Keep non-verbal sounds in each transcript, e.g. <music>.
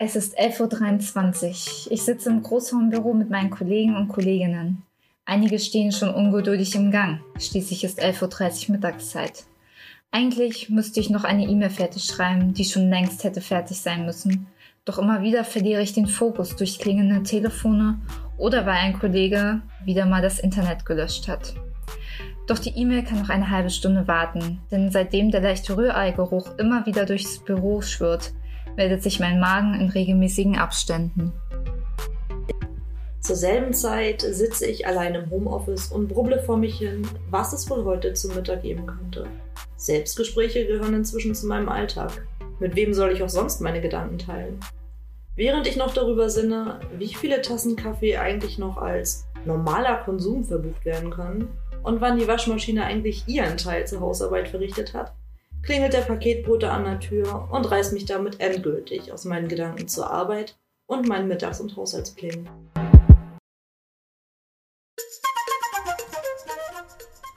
Es ist 11.23 Uhr. Ich sitze im Großraumbüro mit meinen Kollegen und Kolleginnen. Einige stehen schon ungeduldig im Gang. Schließlich ist 11.30 Uhr Mittagszeit. Eigentlich müsste ich noch eine E-Mail fertig schreiben, die schon längst hätte fertig sein müssen. Doch immer wieder verliere ich den Fokus durch klingende Telefone oder weil ein Kollege wieder mal das Internet gelöscht hat. Doch die E-Mail kann noch eine halbe Stunde warten, denn seitdem der leichte Rühreigeruch immer wieder durchs Büro schwirrt, meldet sich mein Magen in regelmäßigen Abständen. Zur selben Zeit sitze ich allein im Homeoffice und brubble vor mich hin, was es wohl heute zum Mittag geben könnte. Selbstgespräche gehören inzwischen zu meinem Alltag. Mit wem soll ich auch sonst meine Gedanken teilen? Während ich noch darüber sinne, wie viele Tassen Kaffee eigentlich noch als normaler Konsum verbucht werden können und wann die Waschmaschine eigentlich ihren Teil zur Hausarbeit verrichtet hat, klingelt der Paketbote an der Tür und reißt mich damit endgültig aus meinen Gedanken zur Arbeit und meinen Mittags- und Haushaltsplänen.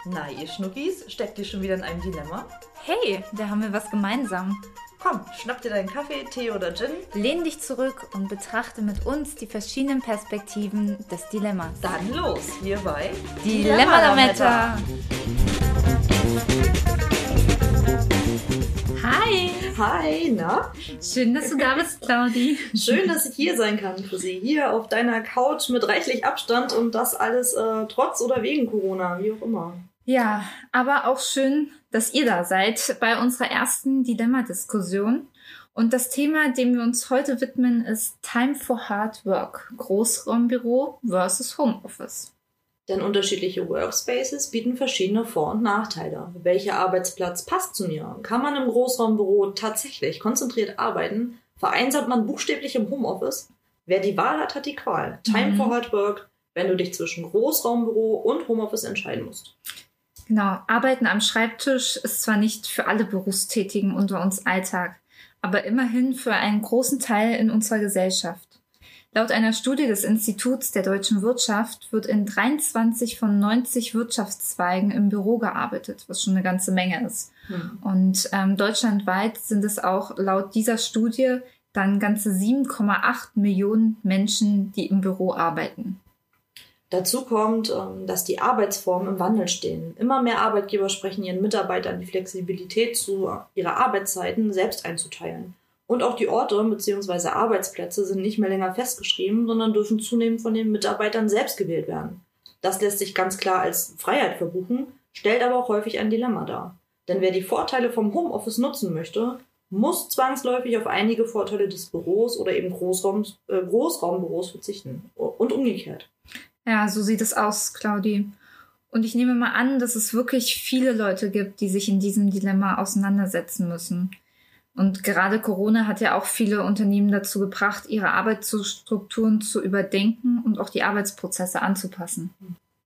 Na, ihr Schnuckis, steckt ihr schon wieder in einem Dilemma? Hey, da haben wir was gemeinsam. Komm, schnapp dir deinen Kaffee, Tee oder Gin. Lehn dich zurück und betrachte mit uns die verschiedenen Perspektiven des Dilemmas. Dann los, hier bei Dilemma-Lametta. Hi! Hi, na? Schön, dass du da bist, Claudi. Schön, dass ich hier sein kann für Sie. Hier auf deiner Couch mit reichlich Abstand und das alles äh, trotz oder wegen Corona, wie auch immer. Ja, aber auch schön, dass ihr da seid bei unserer ersten Dilemma-Diskussion. Und das Thema, dem wir uns heute widmen, ist Time for Hard Work. Großraumbüro versus Homeoffice. Denn unterschiedliche Workspaces bieten verschiedene Vor- und Nachteile. Welcher Arbeitsplatz passt zu mir? Kann man im Großraumbüro tatsächlich konzentriert arbeiten? Vereinsamt man buchstäblich im Homeoffice? Wer die Wahl hat, hat die Qual. Time Mhm. for Hard Work, wenn du dich zwischen Großraumbüro und Homeoffice entscheiden musst. Genau, Arbeiten am Schreibtisch ist zwar nicht für alle Berufstätigen unter uns Alltag, aber immerhin für einen großen Teil in unserer Gesellschaft. Laut einer Studie des Instituts der deutschen Wirtschaft wird in 23 von 90 Wirtschaftszweigen im Büro gearbeitet, was schon eine ganze Menge ist. Und ähm, deutschlandweit sind es auch laut dieser Studie dann ganze 7,8 Millionen Menschen, die im Büro arbeiten. Dazu kommt, ähm, dass die Arbeitsformen im Wandel stehen. Immer mehr Arbeitgeber sprechen ihren Mitarbeitern die Flexibilität zu, ihre Arbeitszeiten selbst einzuteilen. Und auch die Orte bzw. Arbeitsplätze sind nicht mehr länger festgeschrieben, sondern dürfen zunehmend von den Mitarbeitern selbst gewählt werden. Das lässt sich ganz klar als Freiheit verbuchen, stellt aber auch häufig ein Dilemma dar. Denn wer die Vorteile vom Homeoffice nutzen möchte, muss zwangsläufig auf einige Vorteile des Büros oder eben Großraum, äh, Großraumbüros verzichten. Und umgekehrt. Ja, so sieht es aus, Claudi. Und ich nehme mal an, dass es wirklich viele Leute gibt, die sich in diesem Dilemma auseinandersetzen müssen. Und gerade Corona hat ja auch viele Unternehmen dazu gebracht, ihre Arbeitsstrukturen zu überdenken und auch die Arbeitsprozesse anzupassen.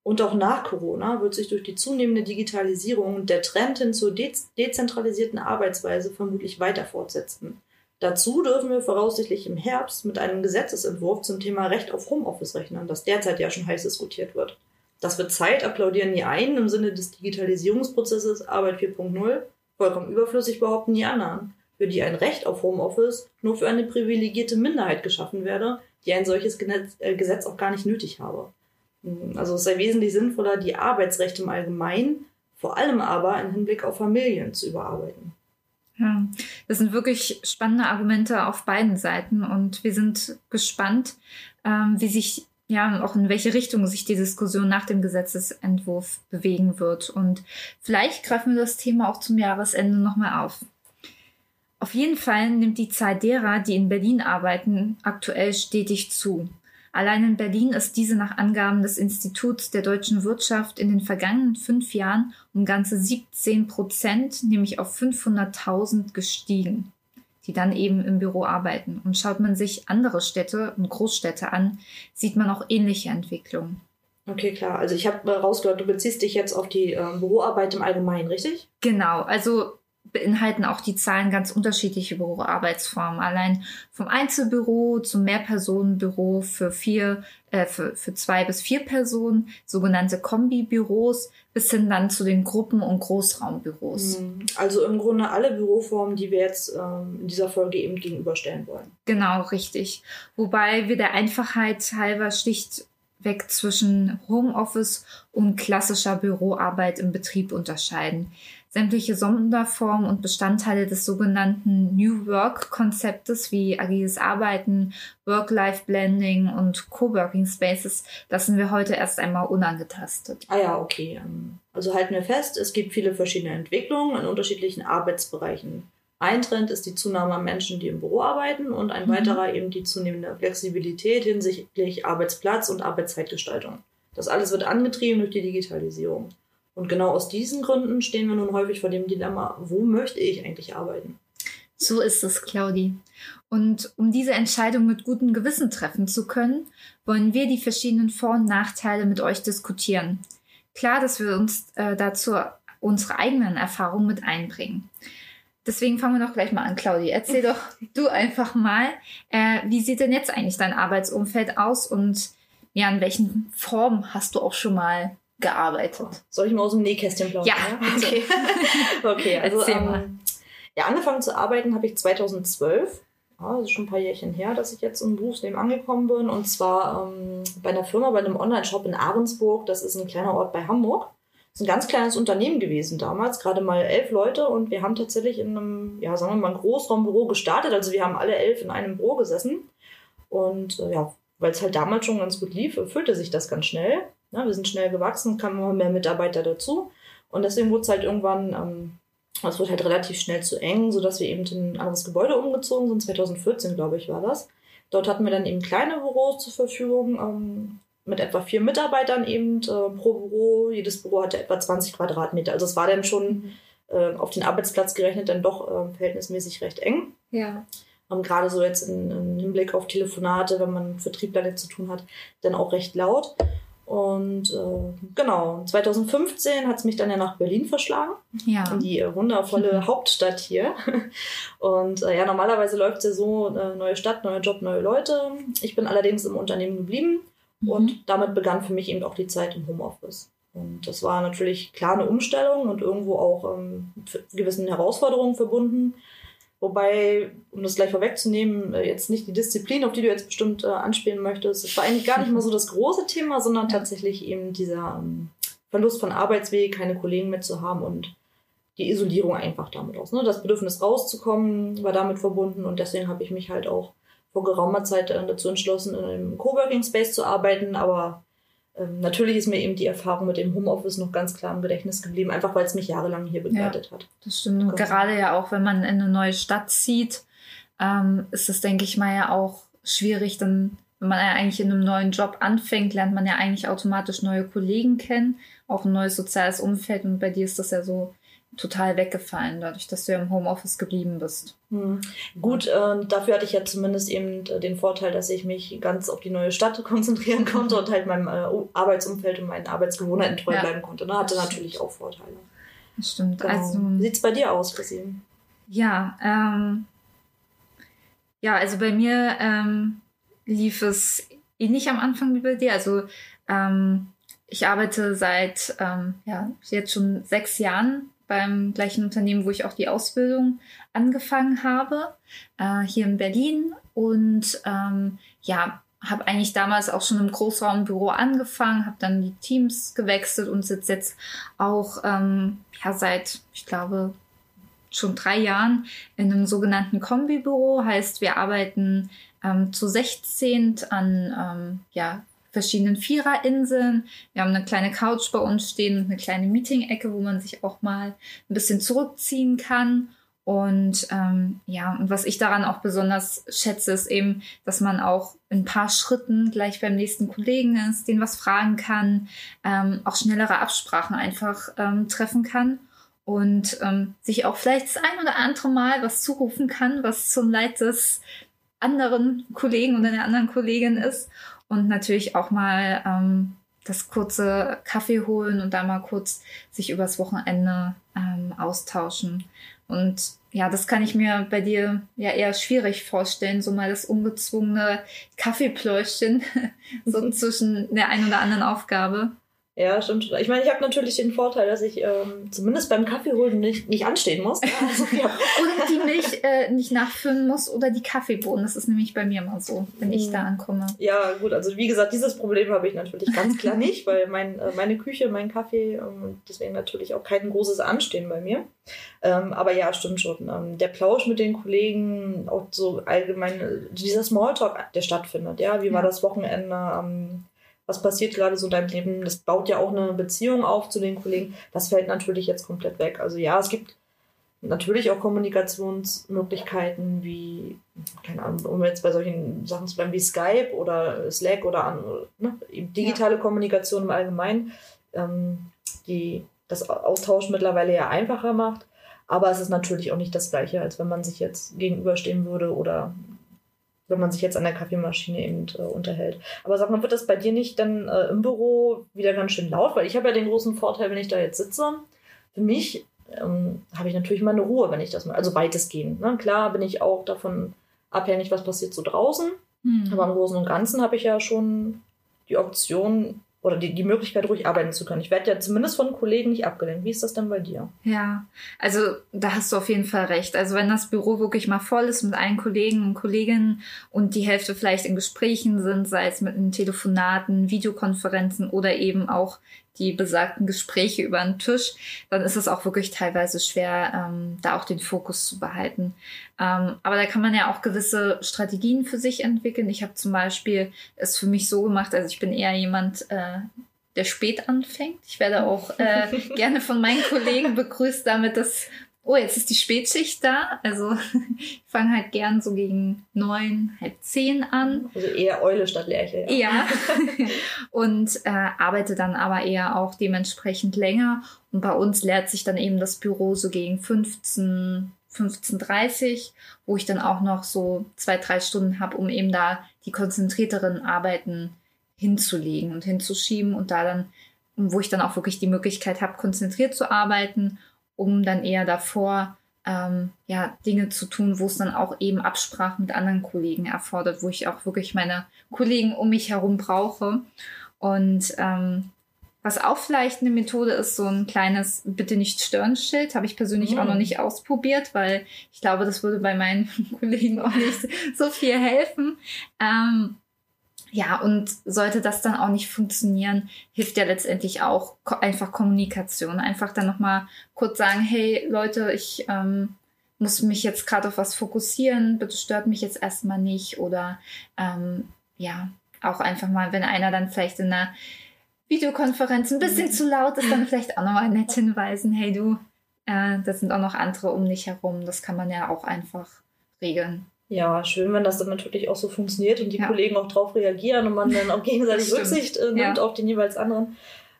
Und auch nach Corona wird sich durch die zunehmende Digitalisierung der Trend hin zur dez dezentralisierten Arbeitsweise vermutlich weiter fortsetzen. Dazu dürfen wir voraussichtlich im Herbst mit einem Gesetzesentwurf zum Thema Recht auf Homeoffice rechnen, das derzeit ja schon heiß diskutiert wird. Das wird Zeit, applaudieren die einen im Sinne des Digitalisierungsprozesses Arbeit 4.0, vollkommen überflüssig behaupten die anderen, für die ein Recht auf Homeoffice nur für eine privilegierte Minderheit geschaffen werde, die ein solches Gesetz, äh, Gesetz auch gar nicht nötig habe. Also es sei wesentlich sinnvoller, die Arbeitsrechte im Allgemeinen, vor allem aber im Hinblick auf Familien zu überarbeiten. Ja, das sind wirklich spannende Argumente auf beiden Seiten und wir sind gespannt, ähm, wie sich ja auch in welche Richtung sich die Diskussion nach dem Gesetzesentwurf bewegen wird. Und vielleicht greifen wir das Thema auch zum Jahresende nochmal auf. Auf jeden Fall nimmt die Zahl derer, die in Berlin arbeiten, aktuell stetig zu. Allein in Berlin ist diese nach Angaben des Instituts der deutschen Wirtschaft in den vergangenen fünf Jahren um ganze 17 Prozent, nämlich auf 500.000 gestiegen, die dann eben im Büro arbeiten. Und schaut man sich andere Städte und Großstädte an, sieht man auch ähnliche Entwicklungen. Okay, klar. Also ich habe rausgehört, du beziehst dich jetzt auf die äh, Büroarbeit im Allgemeinen, richtig? Genau, also beinhalten auch die Zahlen ganz unterschiedliche Büroarbeitsformen. Allein vom Einzelbüro zum Mehrpersonenbüro für vier, äh, für, für zwei bis vier Personen, sogenannte Kombibüros, bis hin dann zu den Gruppen- und Großraumbüros. Mhm. Also im Grunde alle Büroformen, die wir jetzt ähm, in dieser Folge eben gegenüberstellen wollen. Genau, richtig. Wobei wir der Einfachheit halber schlichtweg zwischen Homeoffice und klassischer Büroarbeit im Betrieb unterscheiden sämtliche Sonderformen und Bestandteile des sogenannten New Work-Konzeptes wie agiles Arbeiten, Work-Life-Blending und Coworking Spaces lassen wir heute erst einmal unangetastet. Ah ja, okay. Ähm, also halten wir fest, es gibt viele verschiedene Entwicklungen in unterschiedlichen Arbeitsbereichen. Ein Trend ist die Zunahme an Menschen, die im Büro arbeiten und ein mhm. weiterer eben die zunehmende Flexibilität hinsichtlich Arbeitsplatz und Arbeitszeitgestaltung. Das alles wird angetrieben durch die Digitalisierung. Und genau aus diesen Gründen stehen wir nun häufig vor dem Dilemma, wo möchte ich eigentlich arbeiten? So ist es, Claudi. Und um diese Entscheidung mit gutem Gewissen treffen zu können, wollen wir die verschiedenen Vor- und Nachteile mit euch diskutieren. Klar, dass wir uns äh, dazu unsere eigenen Erfahrungen mit einbringen. Deswegen fangen wir doch gleich mal an, Claudi. Erzähl doch du einfach mal, äh, wie sieht denn jetzt eigentlich dein Arbeitsumfeld aus und ja, in welchen Formen hast du auch schon mal gearbeitet. Soll ich mal aus dem Nähkästchen plaudern? Ja, okay. okay, <laughs> also ähm, ja, angefangen zu arbeiten habe ich 2012. Ja, das ist schon ein paar Jährchen her, dass ich jetzt im Berufsleben angekommen bin. Und zwar ähm, bei einer Firma, bei einem Online-Shop in Ahrensburg. Das ist ein kleiner Ort bei Hamburg. Das ist ein ganz kleines Unternehmen gewesen damals, gerade mal elf Leute. Und wir haben tatsächlich in einem, ja, sagen wir mal, ein Großraumbüro gestartet. Also wir haben alle elf in einem Büro gesessen. Und äh, ja, weil es halt damals schon ganz gut lief, füllte sich das ganz schnell. Ja, wir sind schnell gewachsen, kamen immer mehr Mitarbeiter dazu. Und deswegen wurde es halt irgendwann, ähm, es wurde halt relativ schnell zu eng, sodass wir eben in ein anderes Gebäude umgezogen sind. 2014, glaube ich, war das. Dort hatten wir dann eben kleine Büros zur Verfügung, ähm, mit etwa vier Mitarbeitern eben äh, pro Büro. Jedes Büro hatte etwa 20 Quadratmeter. Also es war dann schon äh, auf den Arbeitsplatz gerechnet dann doch äh, verhältnismäßig recht eng. Ja. Ähm, Gerade so jetzt im Hinblick auf Telefonate, wenn man Vertrieb damit zu tun hat, dann auch recht laut. Und äh, genau, 2015 hat es mich dann ja nach Berlin verschlagen. Ja. In die äh, wundervolle mhm. <laughs> Hauptstadt hier. Und äh, ja, normalerweise läuft es ja so, äh, neue Stadt, neuer Job, neue Leute. Ich bin allerdings im Unternehmen geblieben mhm. und damit begann für mich eben auch die Zeit im Homeoffice. Und das war natürlich klar eine Umstellung und irgendwo auch ähm, mit gewissen Herausforderungen verbunden. Wobei, um das gleich vorwegzunehmen, äh, jetzt nicht die Disziplin, auf die du jetzt bestimmt äh, anspielen möchtest, das war eigentlich gar nicht mal so das große Thema, sondern <laughs> tatsächlich eben dieser ähm, Verlust von Arbeitsweg, keine Kollegen mehr zu haben und die Isolierung einfach damit aus. Ne? Das Bedürfnis rauszukommen war damit verbunden und deswegen habe ich mich halt auch vor geraumer Zeit äh, dazu entschlossen, in einem Coworking Space zu arbeiten, aber ähm, natürlich ist mir eben die Erfahrung mit dem Homeoffice noch ganz klar im Gedächtnis geblieben, einfach weil es mich jahrelang hier begleitet ja, hat. Das stimmt. Und gerade ja auch, wenn man in eine neue Stadt zieht, ähm, ist das, denke ich mal, ja auch schwierig, dann, wenn man ja eigentlich in einem neuen Job anfängt, lernt man ja eigentlich automatisch neue Kollegen kennen, auch ein neues soziales Umfeld. Und bei dir ist das ja so total weggefallen, dadurch, dass du ja im Homeoffice geblieben bist. Hm. Gut, äh, dafür hatte ich ja zumindest eben äh, den Vorteil, dass ich mich ganz auf die neue Stadt <laughs> konzentrieren konnte und halt meinem äh, Arbeitsumfeld und meinen Arbeitsgewohnheiten treu ja. bleiben konnte. Ne? Hatte natürlich auch Vorteile. Das stimmt. Genau. Also, Wie sieht es bei dir aus, Chrissy? Ja, ähm, ja, also bei mir ähm, lief es ähnlich am Anfang wie bei dir. Also ähm, ich arbeite seit ähm, ja, jetzt schon sechs Jahren beim gleichen Unternehmen, wo ich auch die Ausbildung angefangen habe, äh, hier in Berlin. Und ähm, ja, habe eigentlich damals auch schon im Großraumbüro angefangen, habe dann die Teams gewechselt und sitze jetzt auch ähm, ja, seit, ich glaube, schon drei Jahren in einem sogenannten Kombibüro. Heißt, wir arbeiten ähm, zu 16 an ähm, ja, verschiedenen Viererinseln. Wir haben eine kleine Couch bei uns stehen und eine kleine Meeting-Ecke, wo man sich auch mal ein bisschen zurückziehen kann. Und ähm, ja, und was ich daran auch besonders schätze, ist eben, dass man auch in ein paar Schritten gleich beim nächsten Kollegen ist, den was fragen kann, ähm, auch schnellere Absprachen einfach ähm, treffen kann und ähm, sich auch vielleicht das ein oder andere Mal was zurufen kann, was zum Leid des anderen Kollegen oder der anderen Kollegin ist und natürlich auch mal ähm, das kurze Kaffee holen und da mal kurz sich übers Wochenende ähm, austauschen. Und ja, das kann ich mir bei dir ja eher schwierig vorstellen, so mal das ungezwungene Kaffeepläuschen <laughs> so zwischen der einen oder anderen Aufgabe. Ja, stimmt. Ich meine, ich habe natürlich den Vorteil, dass ich ähm, zumindest beim Kaffee holen nicht, nicht anstehen muss. <laughs> Also, ja. oder die Milch äh, nicht nachfüllen muss oder die Kaffeebohnen. Das ist nämlich bei mir immer so, wenn ich da ankomme. Ja, gut. Also wie gesagt, dieses Problem habe ich natürlich ganz <laughs> klar nicht, weil mein, äh, meine Küche, mein Kaffee, ähm, deswegen natürlich auch kein großes Anstehen bei mir. Ähm, aber ja, stimmt schon. Ähm, der Plausch mit den Kollegen, auch so allgemein, äh, dieser Smalltalk, der stattfindet. Ja, wie war ja. das Wochenende? Ähm, was passiert gerade so in deinem Leben. Das baut ja auch eine Beziehung auf zu den Kollegen. Das fällt natürlich jetzt komplett weg. Also ja, es gibt natürlich auch Kommunikationsmöglichkeiten wie, keine Ahnung, um jetzt bei solchen Sachen zu bleiben wie Skype oder Slack oder an, ne, digitale ja. Kommunikation im Allgemeinen, ähm, die das Austausch mittlerweile ja einfacher macht. Aber es ist natürlich auch nicht das Gleiche, als wenn man sich jetzt gegenüberstehen würde oder wenn man sich jetzt an der Kaffeemaschine eben äh, unterhält. Aber sag mal, wird das bei dir nicht dann äh, im Büro wieder ganz schön laut? Weil ich habe ja den großen Vorteil, wenn ich da jetzt sitze, für mich ähm, habe ich natürlich meine Ruhe, wenn ich das mal, also weitestgehend. Ne? Klar bin ich auch davon abhängig, was passiert so draußen. Mhm. Aber im Großen und Ganzen habe ich ja schon die Option, oder die, die Möglichkeit, ruhig arbeiten zu können. Ich werde ja zumindest von Kollegen nicht abgelenkt. Wie ist das denn bei dir? Ja, also da hast du auf jeden Fall recht. Also wenn das Büro wirklich mal voll ist mit allen Kollegen und Kolleginnen und die Hälfte vielleicht in Gesprächen sind, sei es mit Telefonaten, Videokonferenzen oder eben auch die besagten Gespräche über den Tisch, dann ist es auch wirklich teilweise schwer, ähm, da auch den Fokus zu behalten. Ähm, aber da kann man ja auch gewisse Strategien für sich entwickeln. Ich habe zum Beispiel es für mich so gemacht, also ich bin eher jemand, äh, der spät anfängt. Ich werde auch äh, <laughs> gerne von meinen Kollegen begrüßt damit, dass oh, jetzt ist die Spätschicht da. Also <laughs> ich fange halt gern so gegen neun, halb zehn an. Also eher Eule statt Lerche. Ja. ja. <laughs> und äh, arbeite dann aber eher auch dementsprechend länger. Und bei uns leert sich dann eben das Büro so gegen 15, 15.30 wo ich dann auch noch so zwei, drei Stunden habe, um eben da die konzentrierteren Arbeiten hinzulegen und hinzuschieben und da dann, wo ich dann auch wirklich die Möglichkeit habe, konzentriert zu arbeiten um dann eher davor ähm, ja, Dinge zu tun, wo es dann auch eben Absprachen mit anderen Kollegen erfordert, wo ich auch wirklich meine Kollegen um mich herum brauche. Und ähm, was auch vielleicht eine Methode ist, so ein kleines Bitte nicht stören Schild, habe ich persönlich mhm. auch noch mm. nicht ausprobiert, weil ich glaube, das würde bei meinen <laughs> Kollegen auch nicht so viel helfen. Ähm, ja, und sollte das dann auch nicht funktionieren, hilft ja letztendlich auch einfach Kommunikation. Einfach dann nochmal kurz sagen, hey Leute, ich ähm, muss mich jetzt gerade auf was fokussieren, bitte stört mich jetzt erstmal nicht. Oder ähm, ja, auch einfach mal, wenn einer dann vielleicht in einer Videokonferenz ein bisschen zu laut ist, dann vielleicht auch nochmal nett hinweisen, hey du, äh, das sind auch noch andere um dich herum. Das kann man ja auch einfach regeln. Ja, schön, wenn das dann natürlich auch so funktioniert und die ja. Kollegen auch drauf reagieren und man dann auch <laughs> gegenseitig Rücksicht äh, nimmt ja. auf den jeweils anderen.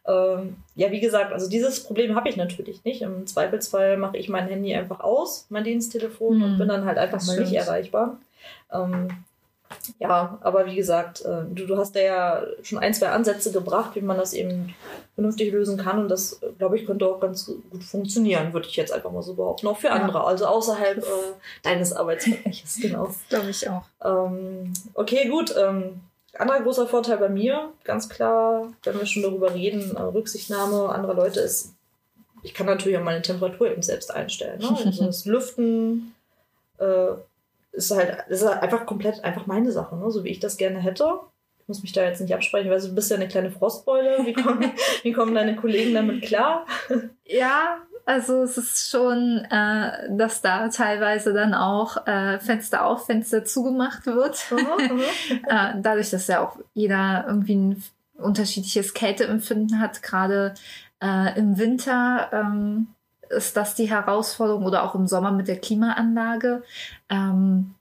Ähm, ja, wie gesagt, also dieses Problem habe ich natürlich nicht. Im Zweifelsfall mache ich mein Handy einfach aus, mein Diensttelefon, mhm. und bin dann halt einfach mal stimmt. nicht erreichbar. Ähm, ja, aber wie gesagt, äh, du, du hast da ja schon ein, zwei Ansätze gebracht, wie man das eben vernünftig lösen kann. Und das, glaube ich, könnte auch ganz gut funktionieren, würde ich jetzt einfach mal so behaupten. Auch für andere, ja. also außerhalb äh, deines Arbeitsbereiches, <laughs> genau. glaube ich auch. Ähm, okay, gut. Ähm, anderer großer Vorteil bei mir, ganz klar, wenn wir schon darüber reden, äh, Rücksichtnahme anderer Leute ist, ich kann natürlich auch meine Temperatur eben selbst einstellen. Ne? Also <laughs> das Lüften, äh, ist halt, ist halt einfach komplett einfach meine Sache, ne? so wie ich das gerne hätte. Ich muss mich da jetzt nicht absprechen, weil du bist ja eine kleine Frostbeule. Wie kommen, <laughs> wie kommen deine Kollegen damit klar? Ja, also es ist schon, äh, dass da teilweise dann auch äh, Fenster auf, Fenster zugemacht wird. <laughs> Äh, dadurch, dass ja auch jeder irgendwie ein unterschiedliches Kälteempfinden hat, gerade äh, im Winter ähm, ist das die Herausforderung oder auch im Sommer mit der Klimaanlage. Ähm,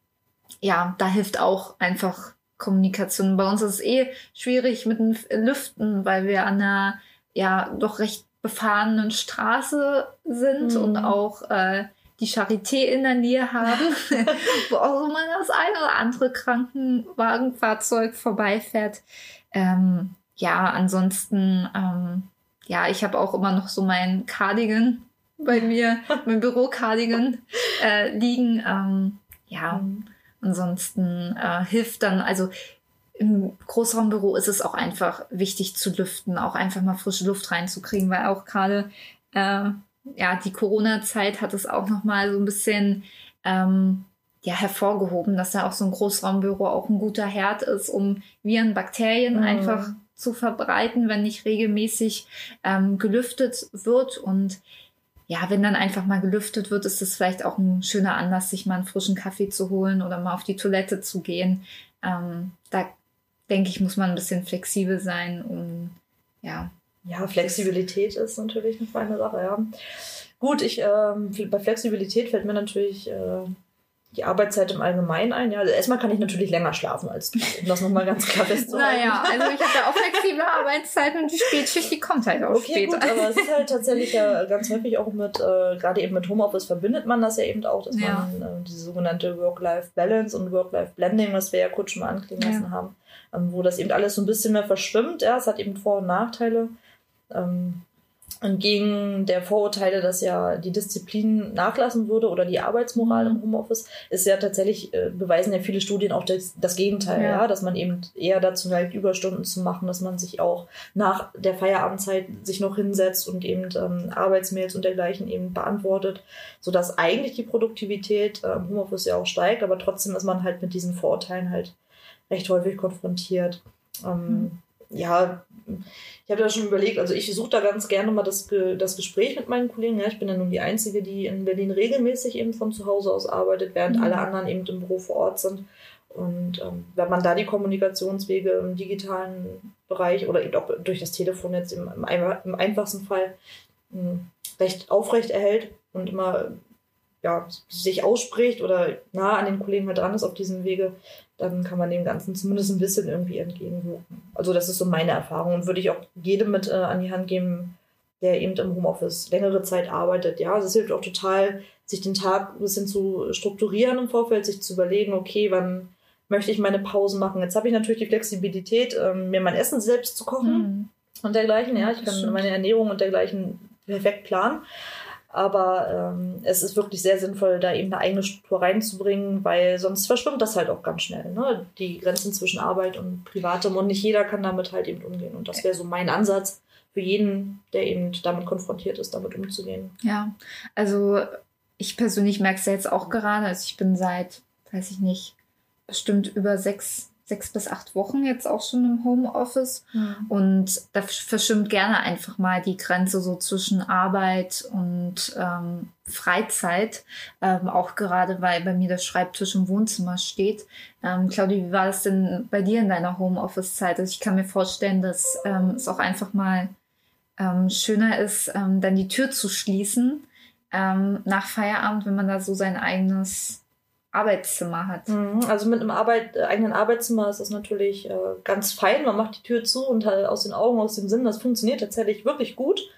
ja, da hilft auch einfach Kommunikation. Bei uns ist es eh schwierig mit dem Lüften, weil wir an einer ja doch recht befahrenen Straße sind mhm. und auch äh, die Charité in der Nähe haben, <laughs> <laughs> wo auch immer das eine oder andere Krankenwagenfahrzeug vorbeifährt. Ähm, ja, ansonsten, ähm, ja, ich habe auch immer noch so meinen Cardigan bei mir, mein Büro-Cardigan äh, liegen. Ähm, ja, mhm. ansonsten äh, hilft dann, also im Großraumbüro ist es auch einfach wichtig zu lüften, auch einfach mal frische Luft reinzukriegen, weil auch gerade äh, ja die Corona-Zeit hat es auch noch mal so ein bisschen ähm, ja hervorgehoben, dass da auch so ein Großraumbüro auch ein guter Herd ist, um Viren, Bakterien mhm. einfach zu verbreiten, wenn nicht regelmäßig ähm, gelüftet wird und ja, wenn dann einfach mal gelüftet wird, ist es vielleicht auch ein schöner Anlass, sich mal einen frischen Kaffee zu holen oder mal auf die Toilette zu gehen. Ähm, da denke ich, muss man ein bisschen flexibel sein, um ja. Ja, Flexibilität ist natürlich eine feine Sache, ja. Gut, ich ähm, bei Flexibilität fällt mir natürlich äh, die Arbeitszeit im Allgemeinen ein. Ja, also erstmal kann ich natürlich länger schlafen als du, um das nochmal ganz klar festzuhalten. naja, also ich habe ja auch flexible Arbeitszeiten und die Spätschicht, die kommt halt auch okay, später. Gut, aber es ist halt tatsächlich ja ganz häufig auch mit, äh, gerade eben mit Homeoffice verbindet man das ja eben auch, dass ja. man äh, diese sogenannte Work-Life-Balance und Work-Life-Blending, was wir ja kurz schon mal anklingen lassen ja. haben, ähm, wo das eben alles so ein bisschen mehr verschwimmt. Ja, es hat eben Vor- und Nachteile. Ähm, entgegen der Vorurteile, dass ja die Disziplin nachlassen würde oder die Arbeitsmoral im mhm. Homeoffice, ist ja tatsächlich, äh, beweisen ja viele Studien auch das, das Gegenteil, ja. ja. dass man eben eher dazu neigt, Überstunden zu machen, dass man sich auch nach der Feierabendzeit sich noch hinsetzt und eben ähm, Arbeitsmails und dergleichen eben beantwortet, sodass eigentlich die Produktivität äh, im Homeoffice ja auch steigt, aber trotzdem ist man halt mit diesen Vorurteilen halt recht häufig konfrontiert. Ähm, mhm. Ja, ich habe da schon überlegt, also ich suche da ganz gerne mal das, das Gespräch mit meinen Kollegen. Ja, ich bin ja nun die Einzige, die in Berlin regelmäßig eben von zu Hause aus arbeitet, während mhm. alle anderen eben im Büro vor Ort sind. Und ähm, wenn man da die Kommunikationswege im digitalen Bereich oder eben auch durch das Telefon jetzt im, im, im einfachsten Fall mh, hm, recht aufrecht erhält und immer ja, sich ausspricht oder nah an den Kollegen halt dran ist auf diesem Wege, dann kann man dem Ganzen zumindest ein bisschen irgendwie entgegenwirken. Also das ist so meine Erfahrung und würde ich auch jedem mit äh, an die Hand geben, der eben im Homeoffice längere Zeit arbeitet. Ja, es hilft auch total, sich den Tag ein bisschen zu strukturieren im Vorfeld, sich zu überlegen, okay, wann möchte ich meine Pause machen. Jetzt habe ich natürlich die Flexibilität, ähm, mir mein Essen selbst zu kochen mhm. und dergleichen. Ja, ich kann meine Ernährung und dergleichen perfekt planen. Aber ähm, es ist wirklich sehr sinnvoll, da eben eine eigene Struktur reinzubringen, weil sonst verschwimmt das halt auch ganz schnell. Ne? Die Grenzen zwischen Arbeit und Privatem und nicht jeder kann damit halt eben umgehen. Und das wäre so mein Ansatz für jeden, der eben damit konfrontiert ist, damit umzugehen. Ja, also ich persönlich merke es ja jetzt auch gerade. Also ich bin seit, weiß ich nicht, bestimmt über sechs sechs bis acht Wochen jetzt auch schon im Homeoffice. Mhm. Und da verschwimmt gerne einfach mal die Grenze so zwischen Arbeit und ähm, Freizeit. Ähm, auch gerade, weil bei mir der Schreibtisch im Wohnzimmer steht. Ähm, Claudia, wie war das denn bei dir in deiner Homeoffice-Zeit? Also ich kann mir vorstellen, dass ähm, es auch einfach mal ähm, schöner ist, ähm, dann die Tür zu schließen nach Feierabend, wenn man da so sein eigenes Arbeitszimmer hat. Mhm. Also mit einem Arbeit, äh, eigenen Arbeitszimmer ist das natürlich äh, ganz fein. Man macht die Tür zu und halt aus den Augen, aus dem Sinn. Das funktioniert tatsächlich wirklich gut.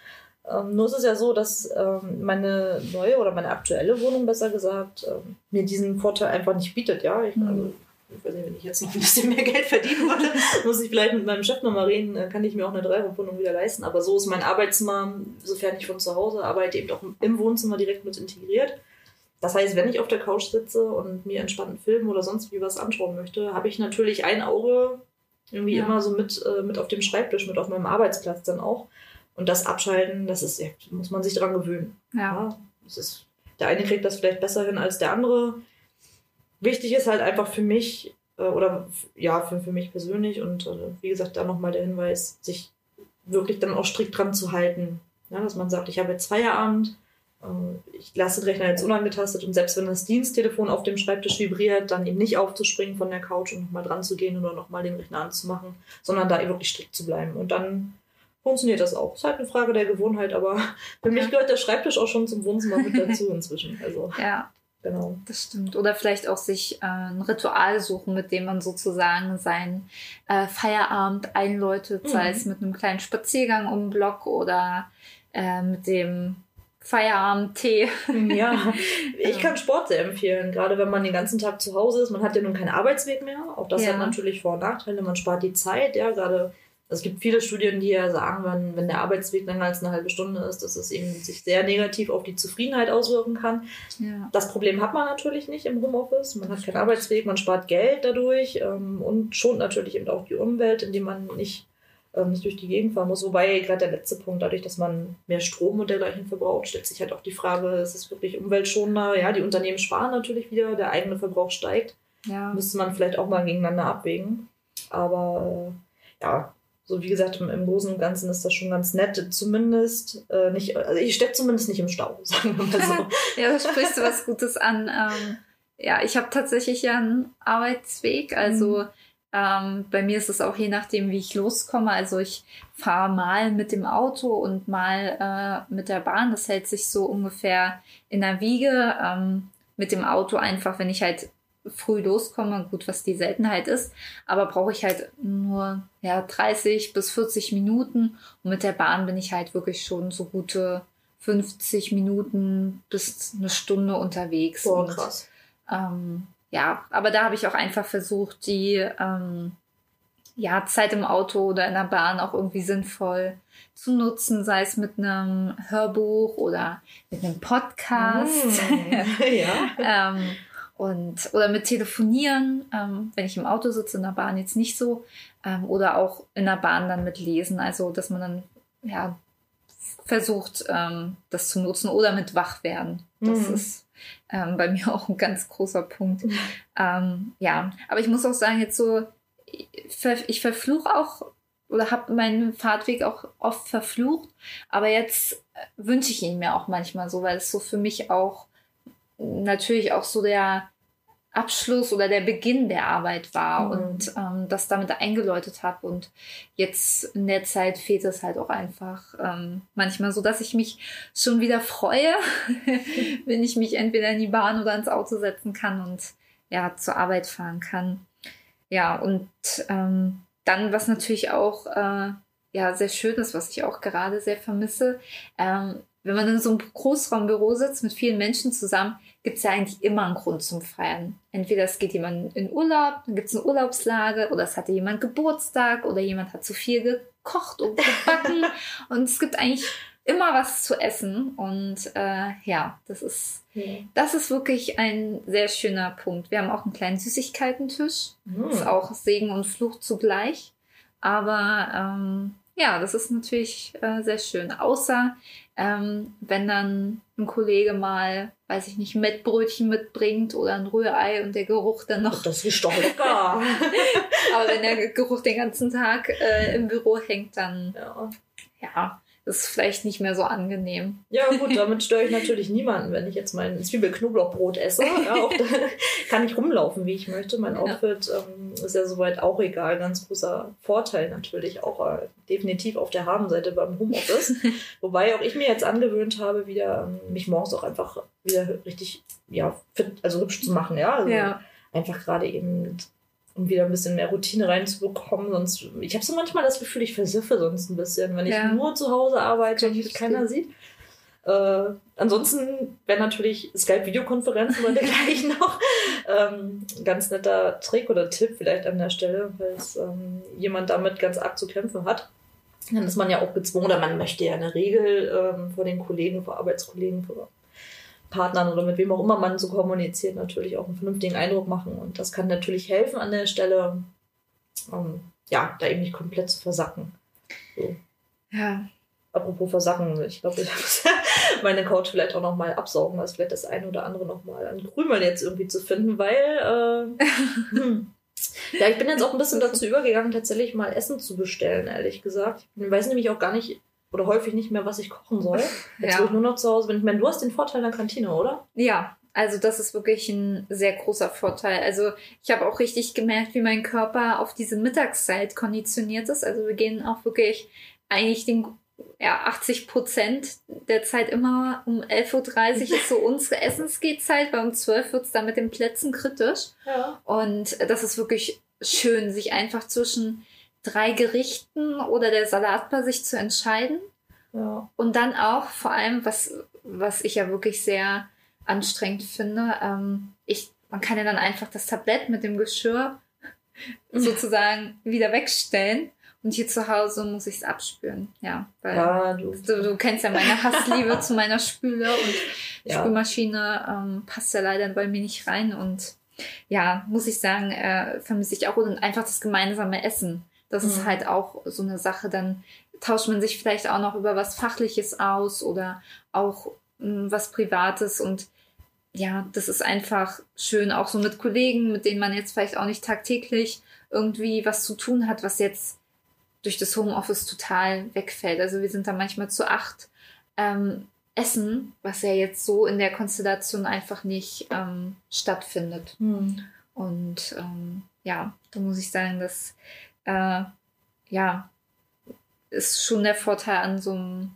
Ähm, nur ist es ja so, dass ähm, meine neue oder meine aktuelle Wohnung, besser gesagt, ähm, mir diesen Vorteil einfach nicht bietet. Ja, ich, mhm. also, ich weiß nicht, wenn ich jetzt noch ein bisschen mehr Geld verdienen würde, muss ich vielleicht mit meinem Chef nochmal reden, äh, kann ich mir auch eine Dreiraumwohnung wieder leisten. Aber so ist mein Arbeitszimmer, sofern ich von zu Hause arbeite, eben auch im Wohnzimmer direkt mit integriert. Das heißt, wenn ich auf der Couch sitze und mir entspannten Film oder sonst wie was anschauen möchte, habe ich natürlich ein Auge irgendwie ja. immer so mit, äh, mit auf dem Schreibtisch, mit auf meinem Arbeitsplatz dann auch. Und das Abschalten, das ist, ja, muss man sich dran gewöhnen. Ja. ja das ist, der eine kriegt das vielleicht besser hin als der andere. Wichtig ist halt einfach für mich, äh, oder ja, für, für mich persönlich und äh, wie gesagt, da nochmal der Hinweis, sich wirklich dann auch strikt dran zu halten. Ja, dass man sagt, ich habe jetzt Feierabend, ich lasse den Rechner jetzt unangetastet und selbst wenn das Diensttelefon auf dem Schreibtisch vibriert, dann eben nicht aufzuspringen von der Couch und nochmal dran zu gehen oder nochmal den Rechner anzumachen, sondern da wirklich strikt zu bleiben. Und dann funktioniert das auch. Ist halt eine Frage der Gewohnheit, aber <laughs> für mich gehört der Schreibtisch auch schon zum Wohnzimmer mit dazu inzwischen. Also, <laughs> ja. Genau. Das stimmt. Oder vielleicht auch sich äh, ein Ritual suchen, mit dem man sozusagen seinen äh, Feierabend einläutet, mhm. sei es mit einem kleinen Spaziergang um den Block oder äh, mit dem Feierabend-Tee. <laughs> Ja, ich kann Sport sehr empfehlen, gerade wenn man den ganzen Tag zu Hause ist. Man hat ja nun keinen Arbeitsweg mehr. Auch das ja. hat natürlich Vor- und Nachteile. Man spart die Zeit, ja, gerade es gibt viele Studien, die ja sagen, wenn, wenn der Arbeitsweg länger als eine halbe Stunde ist, dass es eben sich sehr negativ auf die Zufriedenheit auswirken kann. Ja. Das Problem hat man natürlich nicht im Homeoffice. Man hat keinen Arbeitsweg, man spart Geld dadurch ähm, und schont natürlich eben auch die Umwelt, indem man nicht, ähm, nicht durch die Gegend fahren muss. Wobei gerade der letzte Punkt, dadurch, dass man mehr Strom und dergleichen verbraucht, stellt sich halt auch die Frage, ist es wirklich umweltschonender? Ja, die Unternehmen sparen natürlich wieder, der eigene Verbrauch steigt. Ja. Müsste man vielleicht auch mal gegeneinander abwägen. Aber äh, ja, so wie gesagt, im, im Großen und Ganzen ist das schon ganz nett. Zumindest äh, nicht, also ich stecke zumindest nicht im Stau, <laughs> sagen wir mal so. <laughs> ja, da sprichst du was Gutes an. Ähm, ja, ich habe tatsächlich ja einen Arbeitsweg. Also Mhm. Ähm, bei mir ist es auch je nachdem, wie ich loskomme. Also ich fahre mal mit dem Auto und mal äh, mit der Bahn. Das hält sich so ungefähr in der Wiege. Ähm, mit dem Auto einfach, wenn ich halt früh loskomme, gut, was die Seltenheit ist, aber brauche ich halt nur ja, 30 bis 40 Minuten und mit der Bahn bin ich halt wirklich schon so gute 50 Minuten bis eine Stunde unterwegs. Boah, Und, krass. ähm, ja, aber da habe ich auch einfach versucht, die ähm, ja, Zeit im Auto oder in der Bahn auch irgendwie sinnvoll zu nutzen, sei es mit einem Hörbuch oder mit einem Podcast. Mm, <laughs> ja. ähm, und, oder mit Telefonieren, ähm, wenn ich im Auto sitze, in der Bahn jetzt nicht so. Ähm, oder auch in der Bahn dann mit Lesen, also dass man dann ja, versucht, ähm, das zu nutzen oder mit Wachwerden. Das Mhm. ist ähm, bei mir <laughs> auch ein ganz großer Punkt. Mhm. Ähm, ja, aber ich muss auch sagen, jetzt so, ich, ver- ich verfluche auch oder habe meinen Fahrtweg auch oft verflucht, aber jetzt äh, wünsche ich ihn mir auch manchmal so, weil es so für mich auch natürlich auch so der Abschluss oder der Beginn der Arbeit war Mhm. und ähm, das damit eingeläutet habe. Und jetzt in der Zeit fehlt es halt auch einfach ähm, manchmal so, dass ich mich schon wieder freue, <laughs> wenn ich mich entweder in die Bahn oder ins Auto setzen kann und ja, zur Arbeit fahren kann. Ja, und ähm, dann, was natürlich auch äh, ja sehr schön ist, was ich auch gerade sehr vermisse, ähm, wenn man in so einem Großraumbüro sitzt mit vielen Menschen zusammen, gibt es ja eigentlich immer einen Grund zum Feiern. Entweder es geht jemand in Urlaub, dann gibt es eine Urlaubslage, oder es hatte jemand Geburtstag, oder jemand hat zu viel gekocht und gebacken. <laughs> und es gibt eigentlich immer was zu essen. Und äh, ja, das ist, das ist wirklich ein sehr schöner Punkt. Wir haben auch einen kleinen Süßigkeitentisch. Das ist auch Segen und Fluch zugleich. Aber ähm, ja, das ist natürlich äh, sehr schön. Außer ähm, wenn dann ein Kollege mal, weiß ich nicht, Mettbrötchen mitbringt oder ein Rührei und der Geruch dann noch. Das ist doch lecker. <laughs> Aber wenn der Geruch den ganzen Tag äh, im Büro hängt, dann ja. ja, ist vielleicht nicht mehr so angenehm. ja, <laughs> gut, damit störe ich natürlich niemanden, wenn ich jetzt mein Zwiebel-Knoblauchbrot esse. <laughs> Ja, auch da kann ich rumlaufen, wie ich möchte. Mein Ja. Outfit ähm, ist ja soweit auch egal. Ganz großer Vorteil natürlich auch äh, definitiv auf der Habenseite beim Homeoffice. <laughs> Wobei auch ich mir jetzt angewöhnt habe, wieder ähm, mich morgens auch einfach wieder richtig ja, fit, also hübsch zu machen. Ja, also Ja, einfach gerade eben, um wieder ein bisschen mehr Routine reinzubekommen. Sonst, ich habe so manchmal das Gefühl, ich versiffe sonst ein bisschen, wenn ich Ja. nur zu Hause arbeite und ich mich keiner sieht. Äh, ansonsten wäre natürlich Skype-Videokonferenzen oder <laughs> dergleichen noch ähm, ein ganz netter Trick oder Tipp vielleicht an der Stelle, falls ähm, jemand damit ganz arg zu kämpfen hat. Dann ist man ja auch gezwungen, oder man möchte ja eine Regel ähm, vor den Kollegen, vor Arbeitskollegen, vor Partnern oder mit wem auch immer man so kommuniziert, natürlich auch einen vernünftigen Eindruck machen. Und das kann natürlich helfen an der Stelle, ähm, ja, da eben nicht komplett zu versacken. So. ja. Apropos versacken, ich glaube, ich <laughs> muss meine Couch vielleicht auch nochmal absaugen, weil es vielleicht das eine oder andere nochmal an Krümel jetzt irgendwie zu finden, weil äh, hm. ja, ich bin jetzt auch ein bisschen dazu übergegangen, tatsächlich mal Essen zu bestellen, ehrlich gesagt. Ich weiß nämlich auch gar nicht oder häufig nicht mehr, was ich kochen soll. <laughs> Jetzt, Ja. ich nur noch zu Hause bin. Ich meine, du hast den Vorteil der Kantine, oder? Ja, also das ist wirklich ein sehr großer Vorteil. Also ich habe auch richtig gemerkt, wie mein Körper auf diese Mittagszeit konditioniert ist. Also wir gehen auch wirklich eigentlich den ja, 80 Prozent der Zeit immer um 11.30 Uhr ist so <laughs> unsere Essensgehzeit, weil um 12 wird es dann mit den Plätzen kritisch. Ja. Und das ist wirklich schön, sich einfach zwischen drei Gerichten oder der Salatbar sich zu entscheiden. Ja. Und dann auch vor allem, was, was ich ja wirklich sehr anstrengend finde, ähm, ich, man kann ja dann einfach das Tablett mit dem Geschirr sozusagen wieder wegstellen. Und Und hier zu Hause muss ich es abspülen. Ja, weil Ja, du. du, du kennst ja meine Hassliebe <laughs> zu meiner Spüle und Ja. Spülmaschine ähm, passt ja leider bei mir nicht rein. Und ja, muss ich sagen, äh, vermisse ich auch. Und einfach das gemeinsame Essen. Das ist Mhm. halt auch so eine Sache. Dann tauscht man sich vielleicht auch noch über was Fachliches aus oder auch mh, was Privates. Und ja, das ist einfach schön, auch so mit Kollegen, mit denen man jetzt vielleicht auch nicht tagtäglich irgendwie was zu tun hat, was jetzt durch das Homeoffice total wegfällt. Also wir sind da manchmal zu acht ähm, essen, was ja jetzt so in der Konstellation einfach nicht ähm, stattfindet. Hm. Und ähm, ja, da muss ich sagen, dass äh, ja ist schon der Vorteil an so einem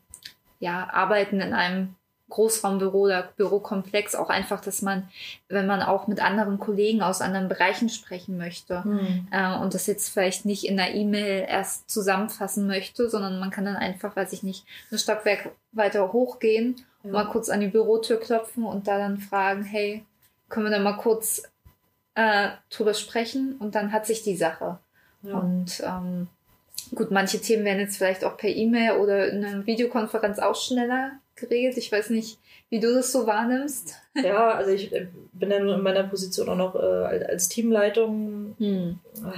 ja, Arbeiten in einem Großraumbüro oder Bürokomplex auch einfach, dass man, wenn man auch mit anderen Kollegen aus anderen Bereichen sprechen möchte, Hm. äh, und das jetzt vielleicht nicht in einer E-Mail erst zusammenfassen möchte, sondern man kann dann einfach, weiß ich nicht, ein Stockwerk weiter hochgehen, Ja. mal kurz an die Bürotür klopfen und da dann fragen, hey, können wir da mal kurz äh, drüber sprechen? Und dann hat sich die Sache. Ja. Und ähm, gut, manche Themen werden jetzt vielleicht auch per E-Mail oder in einer Videokonferenz auch schneller geregelt. Ich weiß nicht, wie du das so wahrnimmst. ja, also ich äh, bin ja nur in meiner Position auch noch äh, als Teamleitung. Ah,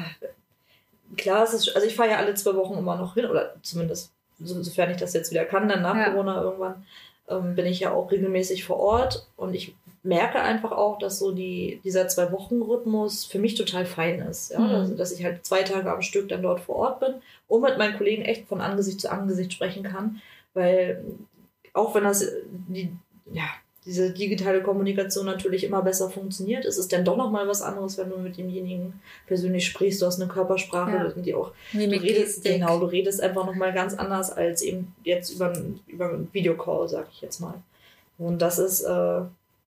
Klar, es ist, also ich fahre ja alle zwei Wochen immer noch hin, oder zumindest so, sofern ich das jetzt wieder kann, dann nach Ja. Corona irgendwann, ähm, bin ich ja auch regelmäßig vor Ort und ich merke einfach auch, dass so die, dieser Zwei-Wochen-Rhythmus für mich total fein ist. Ja? Mhm. Also, dass ich halt zwei Tage am Stück dann dort vor Ort bin und mit meinen Kollegen echt von Angesicht zu Angesicht sprechen kann, weil auch wenn das die, ja, diese digitale Kommunikation natürlich immer besser funktioniert, ist es dann doch nochmal was anderes, wenn du mit demjenigen persönlich sprichst. Du hast eine Körpersprache, Ja. die auch Mimik, du redest, Gestik. genau, du redest einfach nochmal ganz anders als eben jetzt über, über einen Videocall, sag ich jetzt mal. Und das ist, äh,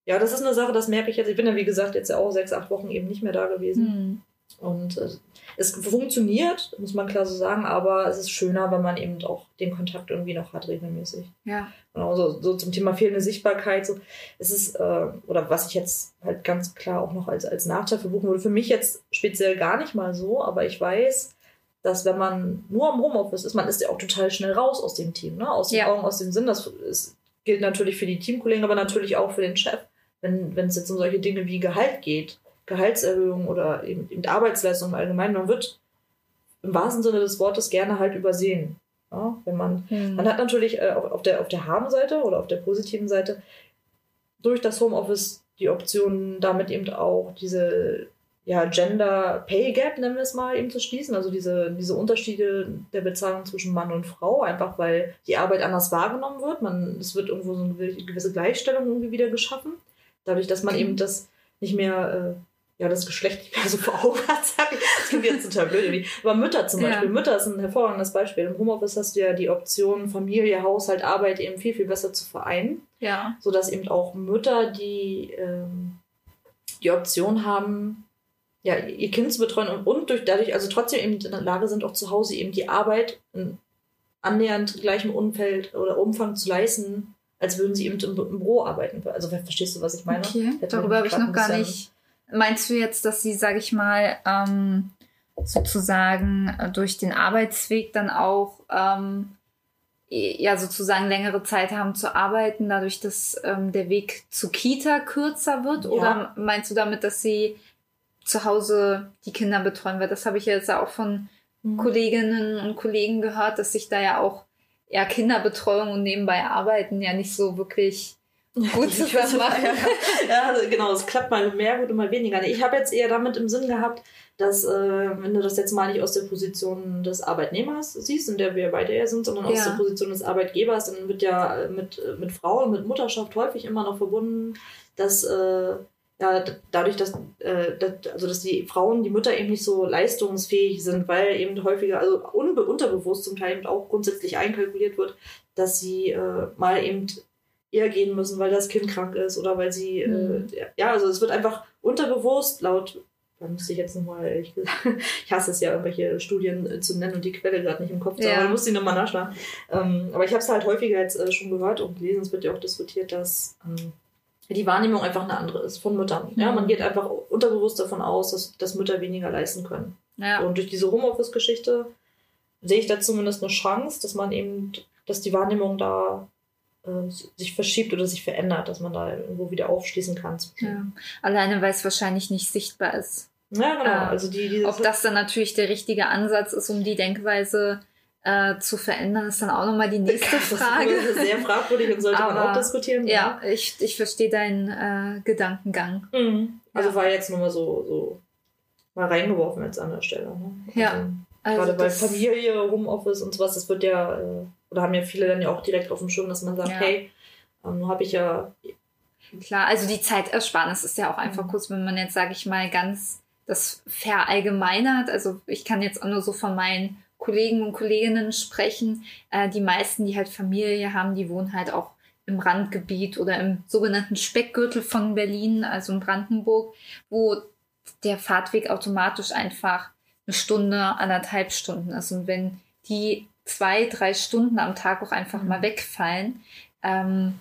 ja, das ist eine Sache, das merke ich jetzt. Ich bin ja, wie gesagt, jetzt ja auch sechs, acht Wochen eben nicht mehr da gewesen. Hm. Und äh, es funktioniert, muss man klar so sagen, aber es ist schöner, wenn man eben auch den Kontakt irgendwie noch hat, regelmäßig. Ja. Genau, so, so zum Thema fehlende Sichtbarkeit. So, es ist, äh, oder was ich jetzt halt ganz klar auch noch als, als Nachteil verbuchen würde, für mich jetzt speziell gar nicht mal so, aber ich weiß, dass wenn man nur im Homeoffice ist, man ist ja auch total schnell raus aus dem Team, ne? aus den Ja. Augen, aus dem Sinn. Das ist, gilt natürlich für die Teamkollegen, aber natürlich auch für den Chef. Wenn wenn es jetzt um solche Dinge wie Gehalt geht, Gehaltserhöhung oder eben, eben Arbeitsleistung im Allgemeinen, man wird im wahrsten Sinne des Wortes gerne halt übersehen. Ja? Wenn man Hm. man hat natürlich äh, auf, auf der, auf der Haben-Seite oder auf der positiven Seite durch das Homeoffice die Option, damit eben auch diese ja, Gender Pay Gap, nennen wir es mal, eben zu schließen. Also diese, diese Unterschiede der Bezahlung zwischen Mann und Frau, einfach weil die Arbeit anders wahrgenommen wird. Man, es wird irgendwo so eine gewisse Gleichstellung irgendwie wieder geschaffen. Dadurch, dass man eben das nicht mehr, äh, ja, das Geschlecht nicht mehr so vor Augen hat, <laughs> sag ich. Das klingt jetzt total blöd irgendwie. Aber Mütter zum Ja. Beispiel. Mütter ist ein hervorragendes Beispiel. Im Homeoffice hast du ja die Option, Familie, Haushalt, Arbeit eben viel, viel besser zu vereinen Ja. sodass eben auch Mütter, die ähm, die Option haben, ja, ihr Kind zu betreuen und, und durch, dadurch, also trotzdem eben in der Lage sind, auch zu Hause eben die Arbeit in annähernd gleichem Umfeld oder Umfang zu leisten, als würden sie eben im, im Büro arbeiten. Also verstehst du, was ich meine? Okay, Hätte darüber habe ich noch gar nicht. Meinst du jetzt, dass sie, sage ich mal, ähm, sozusagen durch den Arbeitsweg dann auch ähm, ja sozusagen längere Zeit haben zu arbeiten, dadurch, dass ähm, der Weg zu Kita kürzer wird? Ja. Oder meinst du damit, dass sie zu Hause die Kinder betreuen? Weil das habe ich jetzt ja auch von Mhm. Kolleginnen und Kollegen gehört, dass sich da ja auch ja Kinderbetreuung und nebenbei arbeiten ja nicht so wirklich gut <laughs> zusammen machen. <laughs> ja, also genau, es klappt mal mehr gut und mal weniger. Ich habe jetzt eher damit im Sinn gehabt, dass, äh, wenn du das jetzt mal nicht aus der Position des Arbeitnehmers siehst, in der wir beide ja sind, sondern aus Ja. der Position des Arbeitgebers, dann wird ja äh, mit, äh, mit Frauen, mit Mutterschaft häufig immer noch verbunden, dass äh, ja, dadurch, dass, äh, dass, also dass die Frauen, die Mütter eben nicht so leistungsfähig sind, weil eben häufiger, also unbe unterbewusst zum Teil eben auch grundsätzlich einkalkuliert wird, dass sie äh, mal eben eher gehen müssen, weil das Kind krank ist oder weil sie, Mhm. äh, ja, also es wird einfach unterbewusst laut, da müsste ich jetzt nochmal, ehrlich gesagt, <laughs> ich hasse es ja, irgendwelche Studien äh, zu nennen und die Quelle gerade nicht im Kopf zu haben, Ja. da muss ich nochmal nachschlagen. Ähm, aber ich habe es halt häufiger jetzt äh, schon gehört und gelesen, es wird ja auch diskutiert, dass ähm, die Wahrnehmung einfach eine andere ist von Müttern. Ja, Mhm. man geht einfach unterbewusst davon aus, dass, dass Mütter weniger leisten können. Ja. Und durch diese Homeoffice-Geschichte sehe ich da zumindest eine Chance, dass man eben, dass die Wahrnehmung da äh, sich verschiebt oder sich verändert, dass man da irgendwo wieder aufschließen kann. Ja. Alleine, weil es wahrscheinlich nicht sichtbar ist. Ja, genau. Äh, also die, ob das dann natürlich der richtige Ansatz ist, um die Denkweise äh, zu verändern, ist dann auch nochmal die nächste Frage. <laughs> Das ist sehr fragwürdig und sollte Aber, man auch diskutieren. Ja, ja. ich, ich verstehe deinen äh, Gedankengang. Mhm. Also ja. war jetzt nur mal so, so mal reingeworfen jetzt an der Stelle. Ne? Also, ja. Also gerade bei Familie, Homeoffice und sowas, das wird ja, äh, oder haben ja viele dann ja auch direkt auf dem Schirm, dass man sagt, ja. hey, ähm, habe ich ja. Klar, also die Zeitersparnis ist ja auch einfach mhm. kurz, wenn man jetzt, sage ich mal, ganz das verallgemeinert. Also ich kann jetzt auch nur so von meinen Kollegen und Kolleginnen sprechen. Äh, die meisten, die halt Familie haben, die wohnen halt auch im Randgebiet oder im sogenannten Speckgürtel von Berlin, also in Brandenburg, wo der Fahrtweg automatisch einfach eine Stunde, anderthalb Stunden ist. Und wenn die zwei, drei Stunden am Tag auch einfach mal wegfallen, ähm,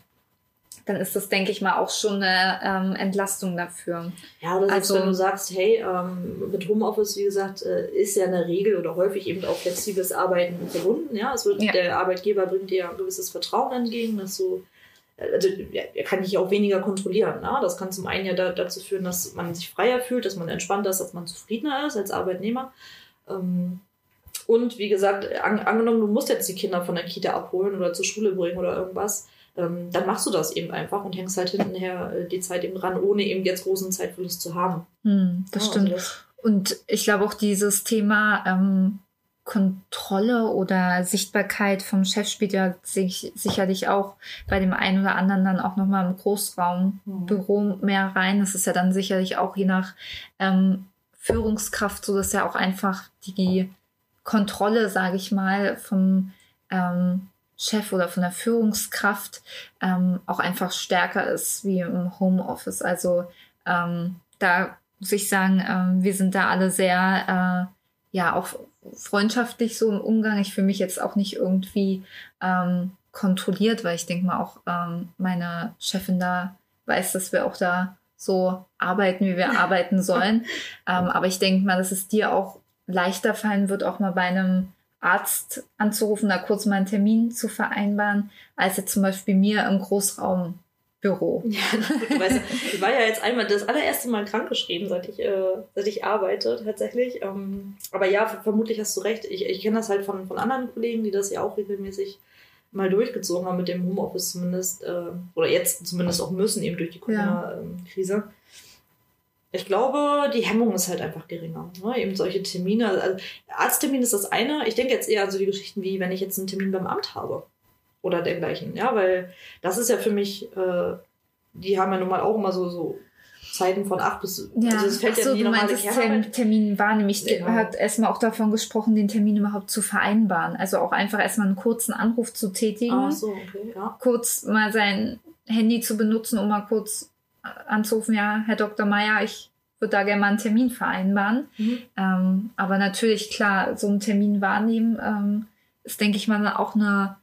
dann ist das, denke ich mal, auch schon eine ähm, Entlastung dafür. Ja, oder also, wenn du sagst, hey, ähm, mit Homeoffice, wie gesagt, äh, ist ja eine Regel oder häufig eben auch flexibles Arbeiten verbunden. Ja, es wird, ja. der Arbeitgeber bringt dir ein gewisses Vertrauen entgegen, dass du äh, also er kann dich auch weniger kontrollieren. Ne? Das kann zum einen ja da, dazu führen, dass man sich freier fühlt, dass man entspannter ist, dass man zufriedener ist als Arbeitnehmer. Ähm, und wie gesagt, an, angenommen, du musst jetzt die Kinder von der Kita abholen oder zur Schule bringen oder irgendwas, ähm, dann machst du das eben einfach und hängst halt hintenher äh, die Zeit eben dran, ohne eben jetzt großen Zeitverlust zu haben. Hm, das ja, stimmt. Also das und ich glaube auch dieses Thema ähm, Kontrolle oder Sichtbarkeit vom Chef spielt ja sich, sicherlich auch bei dem einen oder anderen dann auch nochmal im Großraumbüro mhm. mehr rein. Das ist ja dann sicherlich auch je nach ähm, Führungskraft so, dass ja auch einfach die Kontrolle, sage ich mal, vom ähm, Chef oder von der Führungskraft ähm, auch einfach stärker ist wie im Homeoffice. Also ähm, da muss ich sagen, ähm, wir sind da alle sehr, äh, ja, auch freundschaftlich so im Umgang. Ich fühle mich jetzt auch nicht irgendwie ähm, kontrolliert, weil ich denke mal auch ähm, meine Chefin da weiß, dass wir auch da so arbeiten, wie wir arbeiten sollen. <laughs> Aber ich denke mal, dass es dir auch leichter fallen wird, auch mal bei einem Arzt anzurufen, da kurz mal einen Termin zu vereinbaren, als jetzt zum Beispiel mir im Großraumbüro. <laughs> Ja, du weißt, ich war ja jetzt einmal das allererste Mal krankgeschrieben, seit ich, äh, seit ich arbeite tatsächlich. Ähm, aber ja, vermutlich hast du recht. Ich, ich kenne das halt von, von anderen Kollegen, die das ja auch regelmäßig mal durchgezogen haben mit dem Homeoffice zumindest. Äh, oder jetzt zumindest auch müssen, eben durch die Corona-Krise. Ja ich glaube, die Hemmung ist halt einfach geringer. Ne? Eben solche Termine. Also Arzttermin ist das eine. Ich denke jetzt eher an so die Geschichten wie, wenn ich jetzt einen Termin beim Amt habe. Oder dergleichen. Ja, weil das ist ja für mich, äh, die haben ja nun mal auch immer so, so Zeiten von acht bis. Ja, also es fällt Ach so, ja die du meinst, Termin, Termin wahrnehmen. Ich genau. hat erstmal auch davon gesprochen, den Termin überhaupt zu vereinbaren. Also auch einfach erstmal einen kurzen Anruf zu tätigen. Ach so, okay, ja. Kurz mal sein Handy zu benutzen, um mal kurz anzurufen, ja, Herr Dr. Meyer, ich würde da gerne mal einen Termin vereinbaren. Mhm. Ähm, aber natürlich, klar, so einen Termin wahrnehmen ähm, ist, denke ich mal, auch eine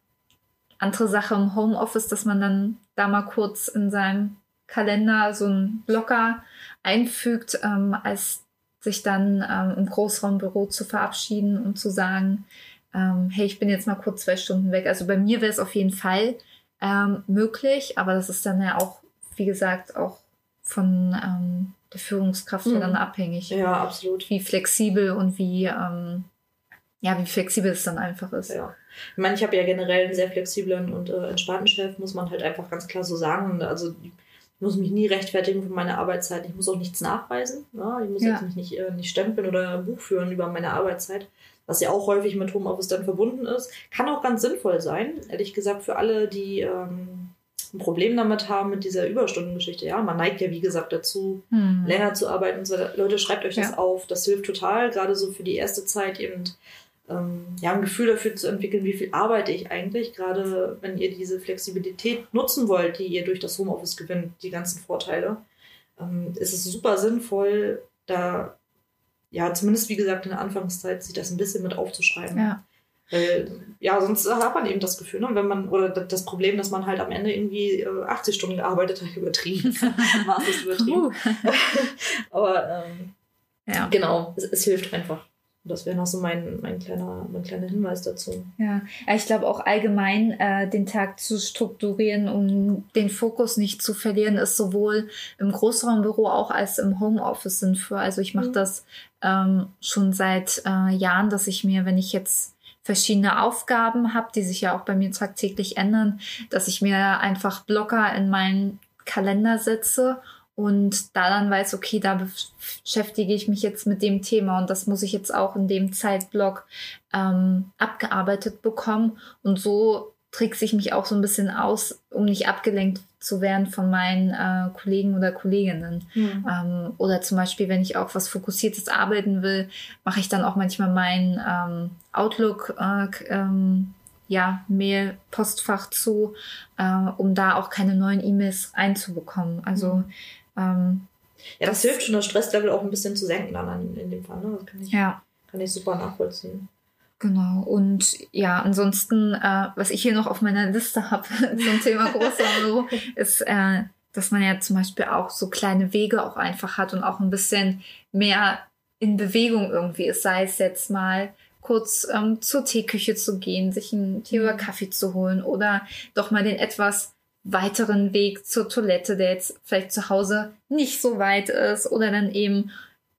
andere Sache im Homeoffice, dass man dann da mal kurz in seinem Kalender so einen Blocker einfügt, ähm, als sich dann ähm, im Großraumbüro zu verabschieden und zu sagen, ähm, hey, ich bin jetzt mal kurz zwei Stunden weg. Also bei mir wäre es auf jeden Fall ähm, möglich, aber das ist dann ja auch wie gesagt, auch von ähm, der Führungskraft mhm. dann abhängig. Ja, absolut. Wie flexibel und wie, ähm, ja, wie flexibel es dann einfach ist. Ja. Ich meine, ich habe ja generell einen sehr flexiblen und äh, entspannten Chef, muss man halt einfach ganz klar so sagen. Also ich muss mich nie rechtfertigen für meine Arbeitszeit. Ich muss auch nichts nachweisen. Ja? Ich muss ja. jetzt mich nicht, äh, nicht stempeln oder Buch führen über meine Arbeitszeit was ja auch häufig mit Homeoffice dann verbunden ist. Kann auch ganz sinnvoll sein, ehrlich gesagt, für alle, die ähm, ein Problem damit haben mit dieser Überstundengeschichte. Ja, man neigt ja, wie gesagt, dazu, hm. länger zu arbeiten und so Leute, schreibt euch das ja. auf. Das hilft total, gerade so für die erste Zeit eben ähm, ja, ein Gefühl dafür zu entwickeln, wie viel arbeite ich eigentlich, gerade wenn ihr diese Flexibilität nutzen wollt, die ihr durch das Homeoffice gewinnt, die ganzen Vorteile. Ähm, ist es super sinnvoll, da ja, zumindest wie gesagt in der Anfangszeit, sich das ein bisschen mit aufzuschreiben. Ja. Weil, ja, sonst hat man eben das Gefühl, ne, wenn man, oder das Problem, dass man halt am Ende irgendwie 80 äh, Stunden gearbeitet hat, <laughs> übertrieben. Maß ist übertrieben. <laughs> Aber ähm, ja. genau, es, es, hilft einfach. Das wäre noch so mein, mein, kleiner, mein kleiner Hinweis dazu. Ja, ich glaube auch allgemein äh, den Tag zu strukturieren, um den Fokus nicht zu verlieren, ist sowohl im Großraumbüro auch als im Homeoffice sinnvoll. Also ich mache mhm. das ähm, schon seit äh, Jahren, dass ich mir, wenn ich jetzt verschiedene Aufgaben habe, die sich ja auch bei mir tagtäglich ändern, dass ich mir einfach Blocker in meinen Kalender setze und da dann weiß, okay, da beschäftige ich mich jetzt mit dem Thema und das muss ich jetzt auch in dem Zeitblock ähm, abgearbeitet bekommen. Und so trickse ich mich auch so ein bisschen aus, um nicht abgelenkt zu werden von meinen äh, Kollegen oder Kolleginnen. Mhm. Ähm, oder zum Beispiel, wenn ich auch was Fokussiertes arbeiten will, mache ich dann auch manchmal mein ähm, Outlook äh, ähm, ja, Mail-Postfach zu, äh, um da auch keine neuen E-Mails einzubekommen. Also mhm. ja, das, das, hilft schon, das Stresslevel auch ein bisschen zu senken dann in dem Fall. Ne? Das kann ich, ja. kann ich super nachvollziehen. Genau. Und ja, ansonsten, äh, was ich hier noch auf meiner Liste habe <laughs> zum Thema Großraum, <laughs> ist, äh, dass man ja zum Beispiel auch so kleine Wege auch einfach hat und auch ein bisschen mehr in Bewegung irgendwie ist, sei es jetzt mal kurz ähm, zur Teeküche zu gehen, sich einen Tee oder mhm. Kaffee zu holen oder doch mal den etwas weiteren Weg zur Toilette, der jetzt vielleicht zu Hause nicht so weit ist oder dann eben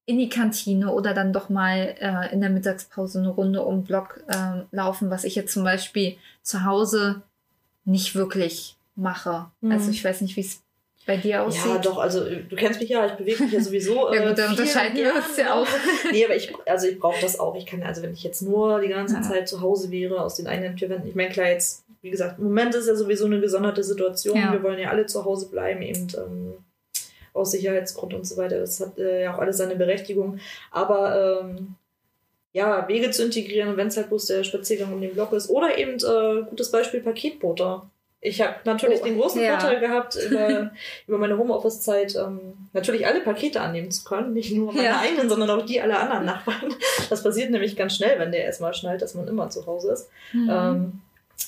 in die Kantine oder dann doch mal äh, in der Mittagspause eine Runde um den Block äh, laufen, was ich jetzt zum Beispiel zu Hause nicht wirklich mache. Mhm. Also ich weiß nicht, wie es bei dir aussieht. Ja, doch, also du kennst mich ja, ich bewege mich ja sowieso. <laughs> ja gut, da äh, unterscheiden wir uns ja auch. nee, aber ich, also ich brauche das auch. Ich kann, also wenn ich jetzt nur die ganze ja. Zeit zu Hause wäre, aus den eigenen Wänden, ich meine, klar, jetzt, wie gesagt, im Moment ist ja sowieso eine gesonderte Situation. Ja. Wir wollen ja alle zu Hause bleiben, eben ähm, aus Sicherheitsgrund und so weiter. Das hat äh, ja auch alles seine Berechtigung. Aber ähm, ja, Wege zu integrieren wenn es halt bloß der Spaziergang um den Block ist. Oder eben, äh, gutes Beispiel, Paketbote. Ich habe natürlich oh, den großen ja. Vorteil gehabt, <laughs> über, über meine Homeoffice-Zeit ähm, natürlich alle Pakete annehmen zu können. Nicht nur meine ja. eigenen, sondern auch die aller anderen Nachbarn. Das passiert nämlich ganz schnell, wenn der erstmal schnallt, dass man immer zu Hause ist. Mhm. Ähm,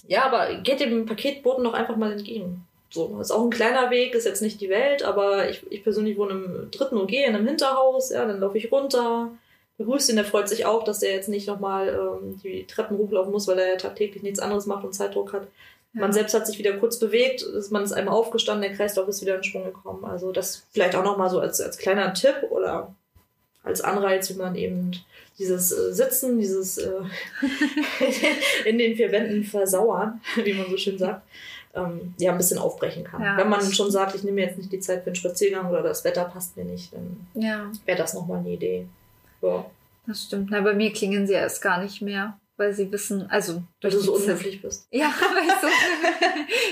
ja, aber geht dem Paketboten doch einfach mal entgegen. So, ist auch ein kleiner Weg, ist jetzt nicht die Welt, aber ich, ich persönlich wohne im dritten OG in einem Hinterhaus, ja, dann laufe ich runter, begrüße ihn, der freut sich auch, dass der jetzt nicht nochmal ähm, die Treppen hochlaufen muss, weil er ja tagtäglich nichts anderes macht und Zeitdruck hat. Man selbst hat sich wieder kurz bewegt, man ist einmal aufgestanden, der Kreislauf ist wieder in Schwung gekommen. Also das vielleicht auch nochmal so als, als kleiner Tipp oder als Anreiz, wie man eben dieses äh, Sitzen, dieses äh, <laughs> in den vier Wänden versauern, <laughs> wie man so schön sagt, ähm, ja, ein bisschen aufbrechen kann. Ja, Wenn man schon sagt, ich nehme jetzt nicht die Zeit für einen Spaziergang oder das Wetter passt mir nicht, dann ja. wäre das nochmal eine Idee. Ja. Das stimmt. Na, bei mir klingen sie erst gar nicht mehr weil sie wissen, also weil du so unhöflich bist. <laughs> Ja, weil ich so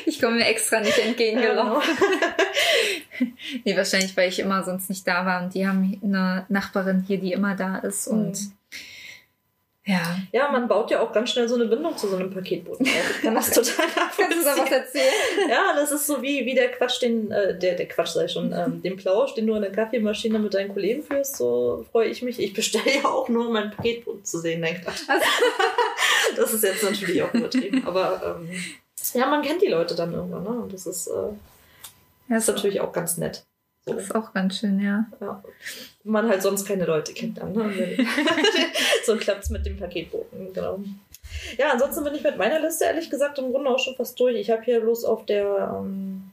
ich komme mir extra nicht entgegengelaufen. <laughs> nee, wahrscheinlich, weil ich immer sonst nicht da war und die haben eine Nachbarin hier, die immer da ist und mhm. Ja. Ja, man baut ja auch ganz schnell so eine Bindung zu so einem Paketboten auf. Ich <laughs> kann das total nachvollziehen. <laughs> Kannst du da was erzählen? Ja, das ist so wie, wie der Quatsch, den, äh, der, der Quatsch sei schon, ähm, den Plausch, den du in der Kaffeemaschine mit deinen Kollegen führst, so freue ich mich. Ich bestelle ja auch nur, um mein Paketboten zu sehen. Nein, Quatsch. Also. <laughs> das ist jetzt natürlich auch übertrieben. Aber ähm, ja, man kennt die Leute dann irgendwann, ne? Und das ist, äh, das ist natürlich auch ganz nett. So. Das ist auch ganz schön, ja. ja. Man halt sonst keine Leute kennt dann. Ne? <laughs> <laughs> so klappt es mit dem Paketboten, genau. Ja, ansonsten bin ich mit meiner Liste ehrlich gesagt im Grunde auch schon fast durch. Ich habe hier bloß auf der ähm,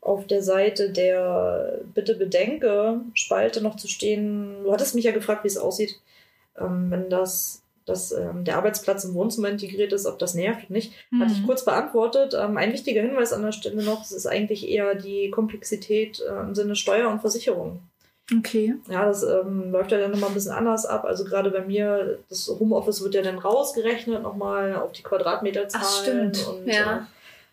auf der Seite der Bitte bedenke Spalte noch zu stehen. Du hattest mich ja gefragt, wie es aussieht, ähm, wenn das dass ähm, der Arbeitsplatz im Wohnzimmer integriert ist, ob das nervt oder nicht, mhm. hatte ich mhm. kurz beantwortet. Ähm, ein wichtiger Hinweis an der Stelle noch, es ist eigentlich eher die Komplexität äh, im Sinne Steuer und Versicherung. Okay. Ja, das ähm, läuft ja dann nochmal ein bisschen anders ab. Also gerade bei mir, das Homeoffice wird ja dann rausgerechnet, nochmal auf die Quadratmeterzahl. Ach, stimmt. Und ja. äh,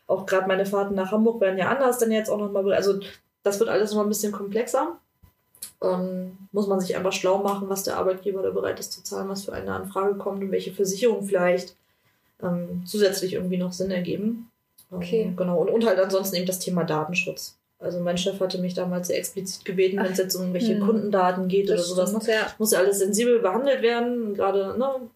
auch gerade meine Fahrten nach Hamburg werden ja anders dann jetzt auch nochmal. Also das wird alles nochmal ein bisschen komplexer ähm, muss man sich einfach schlau machen, was der Arbeitgeber da bereit ist zu zahlen, was für eine Anfrage kommt und welche Versicherungen vielleicht ähm, zusätzlich irgendwie noch Sinn ergeben. Ähm, okay. Genau. Und, und halt ansonsten eben das Thema Datenschutz. Also mein Chef hatte mich damals sehr explizit gebeten, wenn es jetzt um irgendwelche hm. Kundendaten geht das oder sowas. Muss ja. muss ja alles sensibel behandelt werden. Gerade, ne,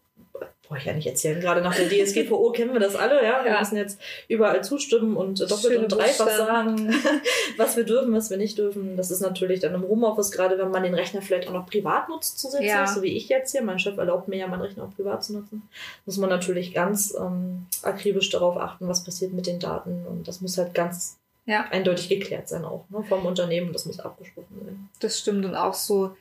brauche ich ja nicht erzählen. Gerade nach der <laughs> DSGVO kennen wir das alle, ja. Wir ja. müssen jetzt überall zustimmen und doppelt Schöne und dreifach sagen, <laughs> was wir dürfen, was wir nicht dürfen. Das ist natürlich dann im Homeoffice, gerade wenn man den Rechner vielleicht auch noch privat nutzt zusätzlich, ja. so wie ich jetzt hier. Mein Chef erlaubt mir ja, meinen Rechner auch privat zu nutzen. Muss man natürlich ganz ähm, akribisch darauf achten, was passiert mit den Daten. Und das muss halt ganz ja. eindeutig geklärt sein auch ne, vom Unternehmen. Das muss abgesprochen sein. Das stimmt und auch so,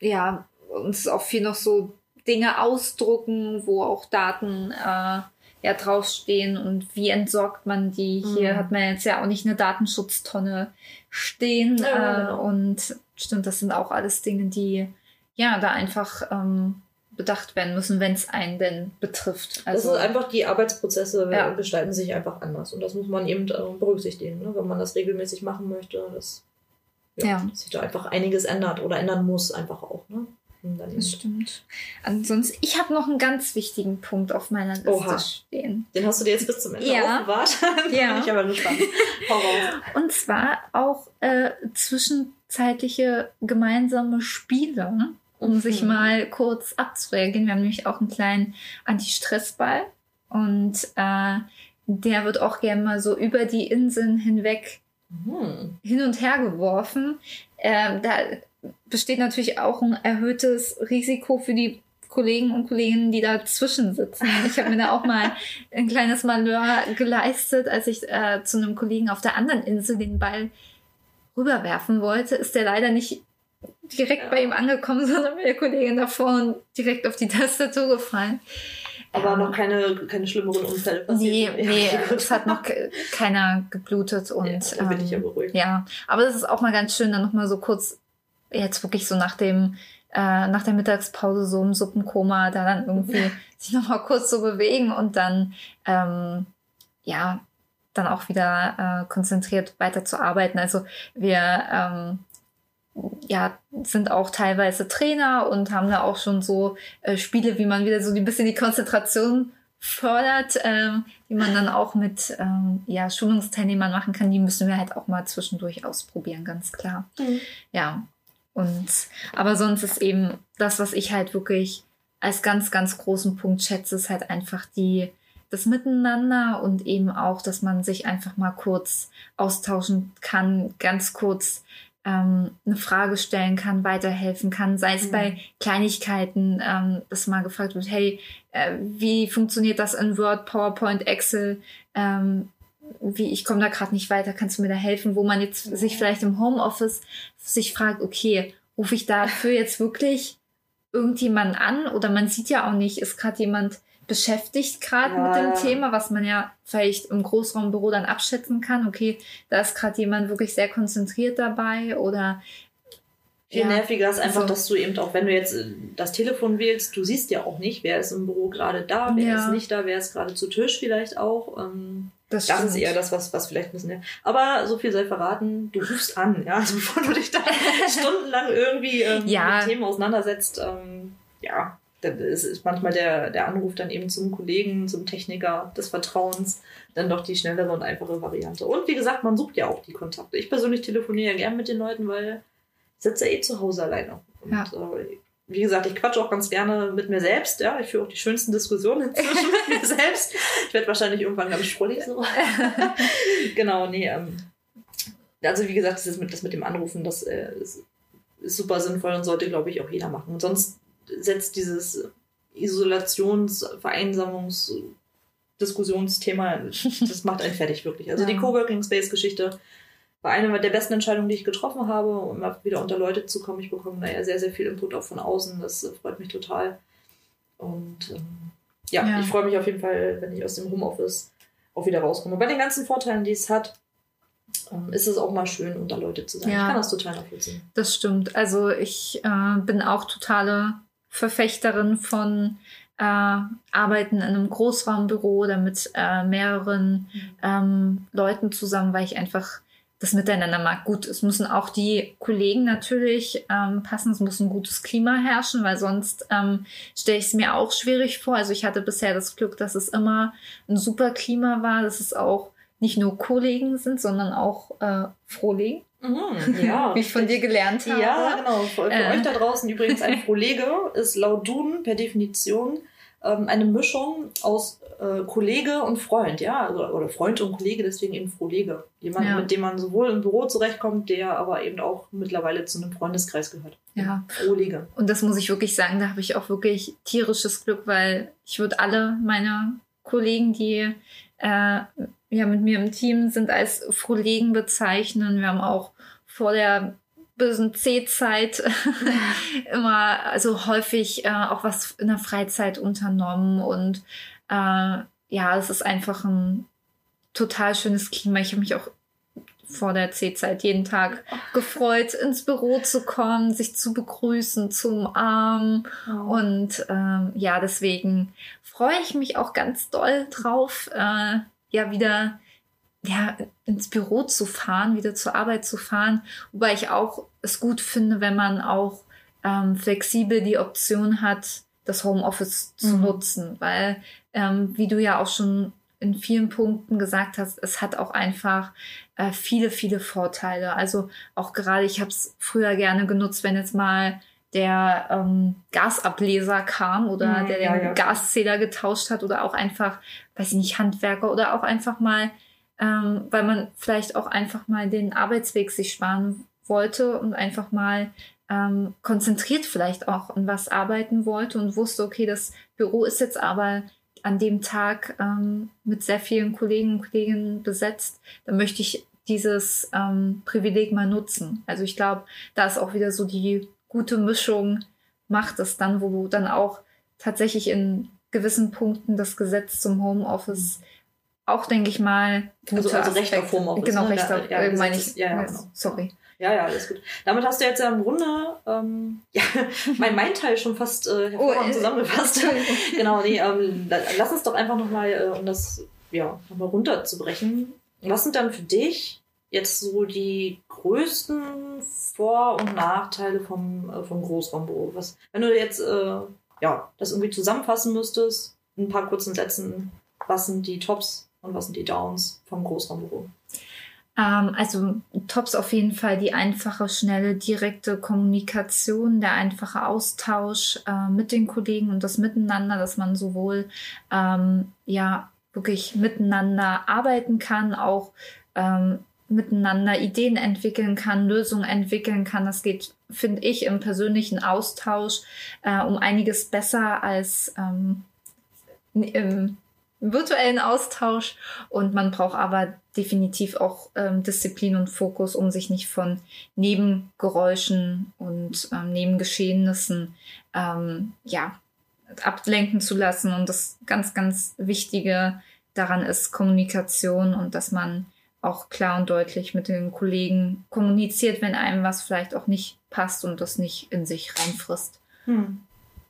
ja, uns ist auch viel noch so Dinge ausdrucken, wo auch Daten äh, ja draufstehen und wie entsorgt man die. Mhm. Hier hat man jetzt ja auch nicht eine Datenschutztonne stehen. Ja, äh, genau. Und stimmt, das sind auch alles Dinge, die ja da einfach ähm, bedacht werden müssen, wenn es einen denn betrifft. Also, das ist einfach, die Arbeitsprozesse ja. gestalten sich einfach anders. Und das muss man eben äh, berücksichtigen, ne? wenn man das regelmäßig machen möchte. Dass, ja, ja. sich da einfach einiges ändert oder ändern muss, einfach auch. Ne? Das stimmt. Ansonsten, ich habe noch einen ganz wichtigen Punkt auf meiner Liste Oha. stehen. Den hast du dir jetzt bis zum Ende ja. aufbewahrt? <laughs> ja. Bin ich aber gespannt. Und zwar auch äh, zwischenzeitliche gemeinsame Spiele, um mhm. sich mal kurz abzureagieren. Wir haben nämlich auch einen kleinen Anti-Stress-Ball und äh, der wird auch gerne mal so über die Inseln hinweg mhm. hin und her geworfen. Äh, da besteht natürlich auch ein erhöhtes Risiko für die Kollegen und Kolleginnen, die dazwischen sitzen. Ich habe mir da auch mal <laughs> ein kleines Malheur geleistet, als ich äh, zu einem Kollegen auf der anderen Insel den Ball rüberwerfen wollte, ist der leider nicht direkt ja. bei ihm angekommen, <laughs> sondern bei der Kollegin davor und direkt auf die Tastatur gefallen. Aber ähm, noch keine, keine schlimmeren Unfälle passiert. Nee, nee, <laughs> es hat noch keiner geblutet und ja, da bin ich ja ähm, beruhigt. Ja, aber es ist auch mal ganz schön, dann nochmal so kurz jetzt wirklich so nach dem äh, nach der Mittagspause so im Suppenkoma da dann irgendwie sich nochmal kurz so bewegen und dann ähm, ja dann auch wieder äh, konzentriert weiter zu arbeiten. Also wir ähm, ja, sind auch teilweise Trainer und haben da auch schon so äh, Spiele, wie man wieder so ein bisschen die Konzentration fördert, ähm, die man dann auch mit ähm, ja, Schulungsteilnehmern machen kann. Die müssen wir halt auch mal zwischendurch ausprobieren, ganz klar. Mhm. Ja, und aber sonst ist eben das, was ich halt wirklich als ganz, ganz großen Punkt schätze, ist halt einfach die, das Miteinander und eben auch, dass man sich einfach mal kurz austauschen kann, ganz kurz ähm, eine Frage stellen kann, weiterhelfen kann, sei es mhm. bei Kleinigkeiten, ähm, dass mal gefragt wird, hey, äh, wie funktioniert das in Word, PowerPoint, Excel? Ähm, wie ich komme da gerade nicht weiter, kannst du mir da helfen, wo man jetzt sich vielleicht im Homeoffice sich fragt, okay, rufe ich dafür jetzt wirklich irgendjemanden an oder man sieht ja auch nicht, ist gerade jemand beschäftigt gerade ja, mit dem Thema, was man ja vielleicht im Großraumbüro dann abschätzen kann. Okay, da ist gerade jemand wirklich sehr konzentriert dabei oder viel ja, nerviger ist einfach, also, dass du eben auch, wenn du jetzt äh, das Telefon wählst, du siehst ja auch nicht, wer ist im Büro gerade da, wer ja. ist nicht da, wer ist gerade zu Tisch vielleicht auch. Ähm, das, das ist eher das, was, was vielleicht ein bisschen. Ja. Aber so viel sei verraten, du rufst an, ja, <laughs> also bevor du dich da <laughs> stundenlang irgendwie ähm, ja. mit Themen auseinandersetzt, ähm, ja, dann ist, manchmal der, der Anruf dann eben zum Kollegen, zum Techniker des Vertrauens dann doch die schnellere und einfache Variante. Und wie gesagt, man sucht ja auch die Kontakte. Ich persönlich telefoniere ja gern mit den Leuten, weil ich sitze ja eh zu Hause alleine. Und ja. äh, wie gesagt, ich quatsche auch ganz gerne mit mir selbst. Ja, ich führe auch die schönsten Diskussionen inzwischen mit mir <laughs> selbst. Ich werde wahrscheinlich irgendwann, glaube ich, vorlesen. <laughs> genau, nee. Ähm, also wie gesagt, das, ist mit, das mit dem Anrufen, das äh, ist, ist, super sinnvoll und sollte, glaube ich, auch jeder machen. Und sonst setzt dieses Isolations-, Vereinsamungs-, Diskussionsthema, das macht einen fertig, wirklich. Also ja. die Coworking Space-Geschichte war eine der besten Entscheidungen, die ich getroffen habe, um wieder unter Leute zu kommen. Ich bekomme da ja sehr, sehr viel Input auch von außen. Das äh, freut mich total. Und ähm, ja, ja, ich freue mich auf jeden Fall, wenn ich aus dem Homeoffice auch wieder rauskomme. Bei den ganzen Vorteilen, die es hat, ähm, ist es auch mal schön, unter Leute zu sein. Ja, ich kann das total nachvollziehen. Das stimmt. Also ich äh, bin auch totale Verfechterin von äh, Arbeiten in einem Großraumbüro oder mit äh, mehreren mhm. ähm, Leuten zusammen, weil ich einfach das Miteinander mag. Gut, es müssen auch die Kollegen natürlich ähm, passen, es muss ein gutes Klima herrschen, weil sonst ähm, stelle ich es mir auch schwierig vor. Also ich hatte bisher das Glück, dass es immer ein super Klima war, dass es auch nicht nur Kollegen sind, sondern auch äh, Frohlegen. Mhm, ja. <laughs> Wie ich von dir gelernt habe. Ja, genau. Für, für äh. euch da draußen übrigens ein Frohlege ist laut Duden per Definition ähm, eine Mischung aus äh, Kollege und Freund, ja, also, oder Freund und Kollege, deswegen eben Kollege. Jemand, ja. mit dem man sowohl im Büro zurechtkommt, der aber eben auch mittlerweile zu einem Freundeskreis gehört. Ja. Kollege. Und das muss ich wirklich sagen, da habe ich auch wirklich tierisches Glück, weil ich würde alle meine Kollegen, die äh, ja mit mir im Team sind, als Kollegen bezeichnen. Wir haben auch vor der bösen C-Zeit <laughs> immer, also häufig äh, auch was in der Freizeit unternommen und äh, ja, es ist einfach ein total schönes Klima. Ich habe mich auch vor der C-Zeit jeden Tag gefreut, ins Büro zu kommen, sich zu begrüßen, zu umarmen. Oh. Und ähm, ja, deswegen freue ich mich auch ganz doll drauf, äh, ja, wieder ja, ins Büro zu fahren, wieder zur Arbeit zu fahren. Wobei ich auch es gut finde, wenn man auch ähm, flexibel die Option hat, das Homeoffice zu mhm. nutzen. Weil, ähm, wie du ja auch schon in vielen Punkten gesagt hast, es hat auch einfach äh, viele, viele Vorteile. Also auch gerade, ich habe es früher gerne genutzt, wenn jetzt mal der ähm, Gasableser kam oder mhm, der den ja, Gaszähler getauscht hat oder auch einfach, weiß ich nicht, Handwerker oder auch einfach mal ähm, weil man vielleicht auch einfach mal den Arbeitsweg sich sparen wollte und einfach mal ähm, konzentriert vielleicht auch an was arbeiten wollte und wusste, okay, das Büro ist jetzt aber an dem Tag ähm, mit sehr vielen Kollegen und Kolleginnen besetzt, dann möchte ich dieses ähm, Privileg mal nutzen. Also ich glaube, da ist auch wieder so die gute Mischung, macht es dann, wo du dann auch tatsächlich in gewissen Punkten das Gesetz zum Homeoffice auch, denke ich mal, also, also Recht auf Homeoffice. Genau, ne? Recht auf, ja, äh, meine ich. Ja, ja, genau. Sorry. Ja, ja, alles gut. Damit hast du jetzt ja im Grunde ähm, <laughs> ja, mein, mein Teil schon fast äh, hervorragend oh, äh, zusammengefasst. genau, nee, ähm, lass uns doch einfach nochmal, äh, um das ja, nochmal runterzubrechen. Was sind dann für dich jetzt so die größten Vor- und Nachteile vom, äh, vom Großraumbüro? Was, wenn du jetzt äh, ja, das irgendwie zusammenfassen müsstest, in ein paar kurzen Sätzen, was sind die Tops und was sind die Downs vom Großraumbüro? Ähm, also Tops auf jeden Fall die einfache, schnelle, direkte Kommunikation, der einfache Austausch äh, mit den Kollegen und das Miteinander, dass man sowohl ähm, ja wirklich miteinander arbeiten kann, auch ähm, miteinander Ideen entwickeln kann, Lösungen entwickeln kann. Das geht, finde ich, im persönlichen Austausch äh, um einiges besser als ähm, im virtuellen Austausch und man braucht aber definitiv auch ähm, Disziplin und Fokus, um sich nicht von Nebengeräuschen und ähm, Nebengeschehnissen ähm, ja, ablenken zu lassen. Und das ganz, ganz Wichtige daran ist Kommunikation und dass man auch klar und deutlich mit den Kollegen kommuniziert, wenn einem was vielleicht auch nicht passt und das nicht in sich reinfrisst. Hm.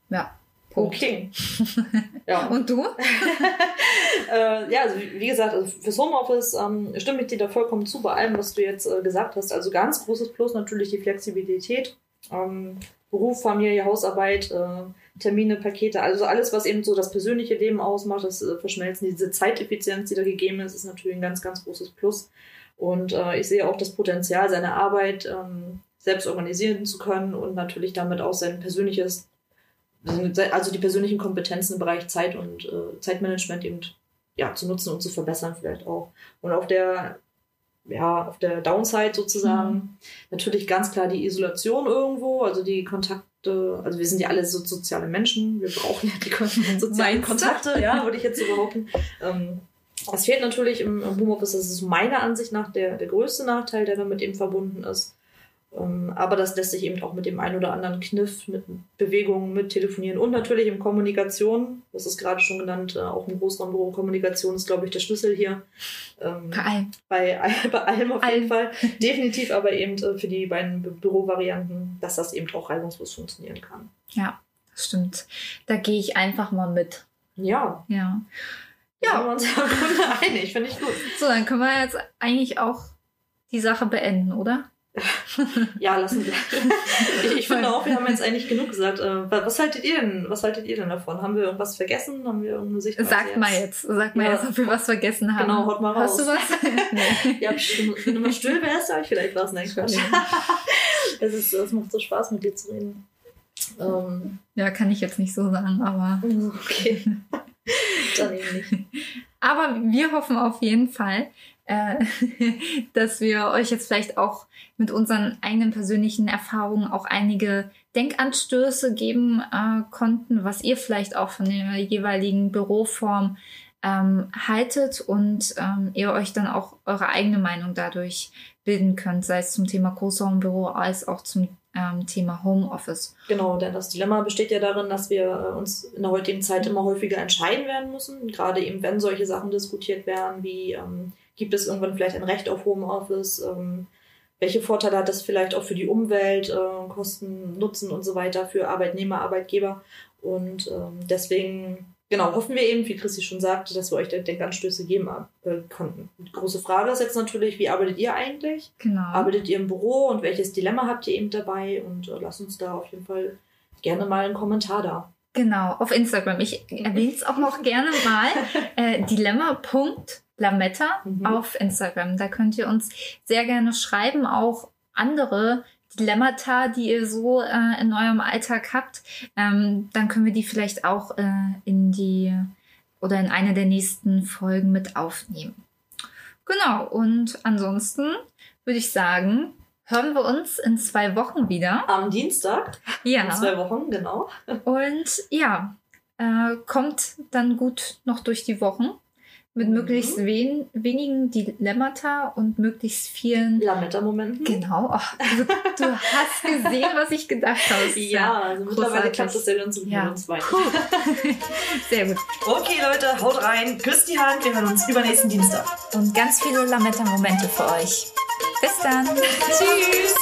Ja. Okay. <laughs> ja. Und du? <laughs> äh, ja, also wie gesagt, also fürs Homeoffice ähm, stimme ich dir da vollkommen zu bei allem, was du jetzt äh, gesagt hast. Also ganz großes Plus natürlich die Flexibilität. Ähm, Beruf, Familie, Hausarbeit, äh, Termine, Pakete, also alles, was eben so das persönliche Leben ausmacht, das äh, Verschmelzen, diese Zeiteffizienz, die da gegeben ist, ist natürlich ein ganz, ganz großes Plus. Und äh, ich sehe auch das Potenzial, seine Arbeit ähm, selbst organisieren zu können und natürlich damit auch sein persönliches also die persönlichen Kompetenzen im Bereich Zeit und äh, Zeitmanagement eben ja, zu nutzen und zu verbessern vielleicht auch. Und auf der, ja, auf der Downside sozusagen mhm. natürlich ganz klar die Isolation irgendwo, also die Kontakte, also wir sind ja alle so soziale Menschen, wir brauchen ja die <laughs> sozialen Kontakte, ja, würde ich jetzt so behaupten. Ähm, das fehlt natürlich im, im Homeoffice, das ist meiner Ansicht nach der, der größte Nachteil, der damit eben verbunden ist. Ähm, aber das lässt sich eben auch mit dem einen oder anderen Kniff, mit Bewegungen, mit Telefonieren und natürlich in Kommunikation, das ist gerade schon genannt, äh, auch im Großraumbüro Kommunikation ist, glaube ich, der Schlüssel hier. Ähm, bei allem. Bei, <laughs> bei allem auf jeden Fall. Definitiv aber eben äh, für die beiden Bürovarianten, dass das eben auch reibungslos funktionieren kann. Ja, das stimmt. Da gehe ich einfach mal mit. Ja. Ja. Ja. Sind wir uns <laughs> Grunde einig, finde ich gut. So, dann können wir jetzt eigentlich auch die Sache beenden, oder? <laughs> ja, lassen wir. ich, <laughs> ich finde auch, wir haben jetzt eigentlich genug gesagt. Äh, was haltet ihr denn? Was haltet ihr denn davon? Haben wir irgendwas vergessen? Haben wir irgendeine Sicht? Sagt mal jetzt. Sag mal ja. jetzt, ob wir was vergessen haben. Genau, haut mal raus. Hast du was? <laughs> nee. Ja, wenn du mal still wärst, habe ich vielleicht was. Nein, Quatsch. es, ist, es macht so Spaß, mit dir zu reden. Ähm, ja, kann ich jetzt nicht so sagen, aber. Okay. Dann eben nicht. Aber wir hoffen auf jeden Fall, äh, <laughs> dass wir euch jetzt vielleicht auch mit unseren eigenen persönlichen Erfahrungen auch einige Denkanstöße geben äh, konnten, was ihr vielleicht auch von der jeweiligen Büroform ähm, haltet und ähm, ihr euch dann auch eure eigene Meinung dadurch bilden könnt, sei es zum Thema Großraumbüro als auch zum ähm, Thema Homeoffice. Genau, denn das Dilemma besteht ja darin, dass wir äh, uns in der heutigen Zeit immer häufiger entscheiden werden müssen, gerade eben wenn solche Sachen diskutiert werden, wie ähm, gibt es irgendwann vielleicht ein Recht auf Homeoffice, ähm, welche Vorteile hat das vielleicht auch für die Umwelt, äh, Kosten, Nutzen und so weiter für Arbeitnehmer, Arbeitgeber. Und ähm, deswegen genau, hoffen wir eben, wie Christi schon sagte, dass wir euch Denkanstöße geben äh, konnten. Die große Frage ist jetzt natürlich, wie arbeitet ihr eigentlich? Genau. Arbeitet ihr im Büro und welches Dilemma habt ihr eben dabei? Und äh, lasst uns da auf jeden Fall gerne mal einen Kommentar da. Genau, auf Instagram. Ich erwähne es auch noch gerne mal. <laughs> Äh, Dilemma.lametta mhm. auf Instagram. Da könnt ihr uns sehr gerne schreiben, auch andere Dilemmata, die ihr so äh, in eurem Alltag habt, ähm, dann können wir die vielleicht auch äh, in die oder in eine der nächsten Folgen mit aufnehmen. Genau, und ansonsten würde ich sagen, hören wir uns in zwei Wochen wieder. Am Dienstag. Ja. In zwei Wochen, genau. Und ja, äh, kommt dann gut noch durch die Wochen mit mhm. möglichst wen, wenigen Dilemmata und möglichst vielen Lametta-Momenten. Genau. Oh, du, du, hast gesehen, was ich gedacht habe. Ja, also mittlerweile klappt das ja dann so ja. uns beiden. <laughs> Sehr gut. Okay, Leute, haut rein, küsst die Hand, wir hören uns übernächsten Dienstag. Und ganz viele Lametta-Momente für euch. Bis dann. Tschüss.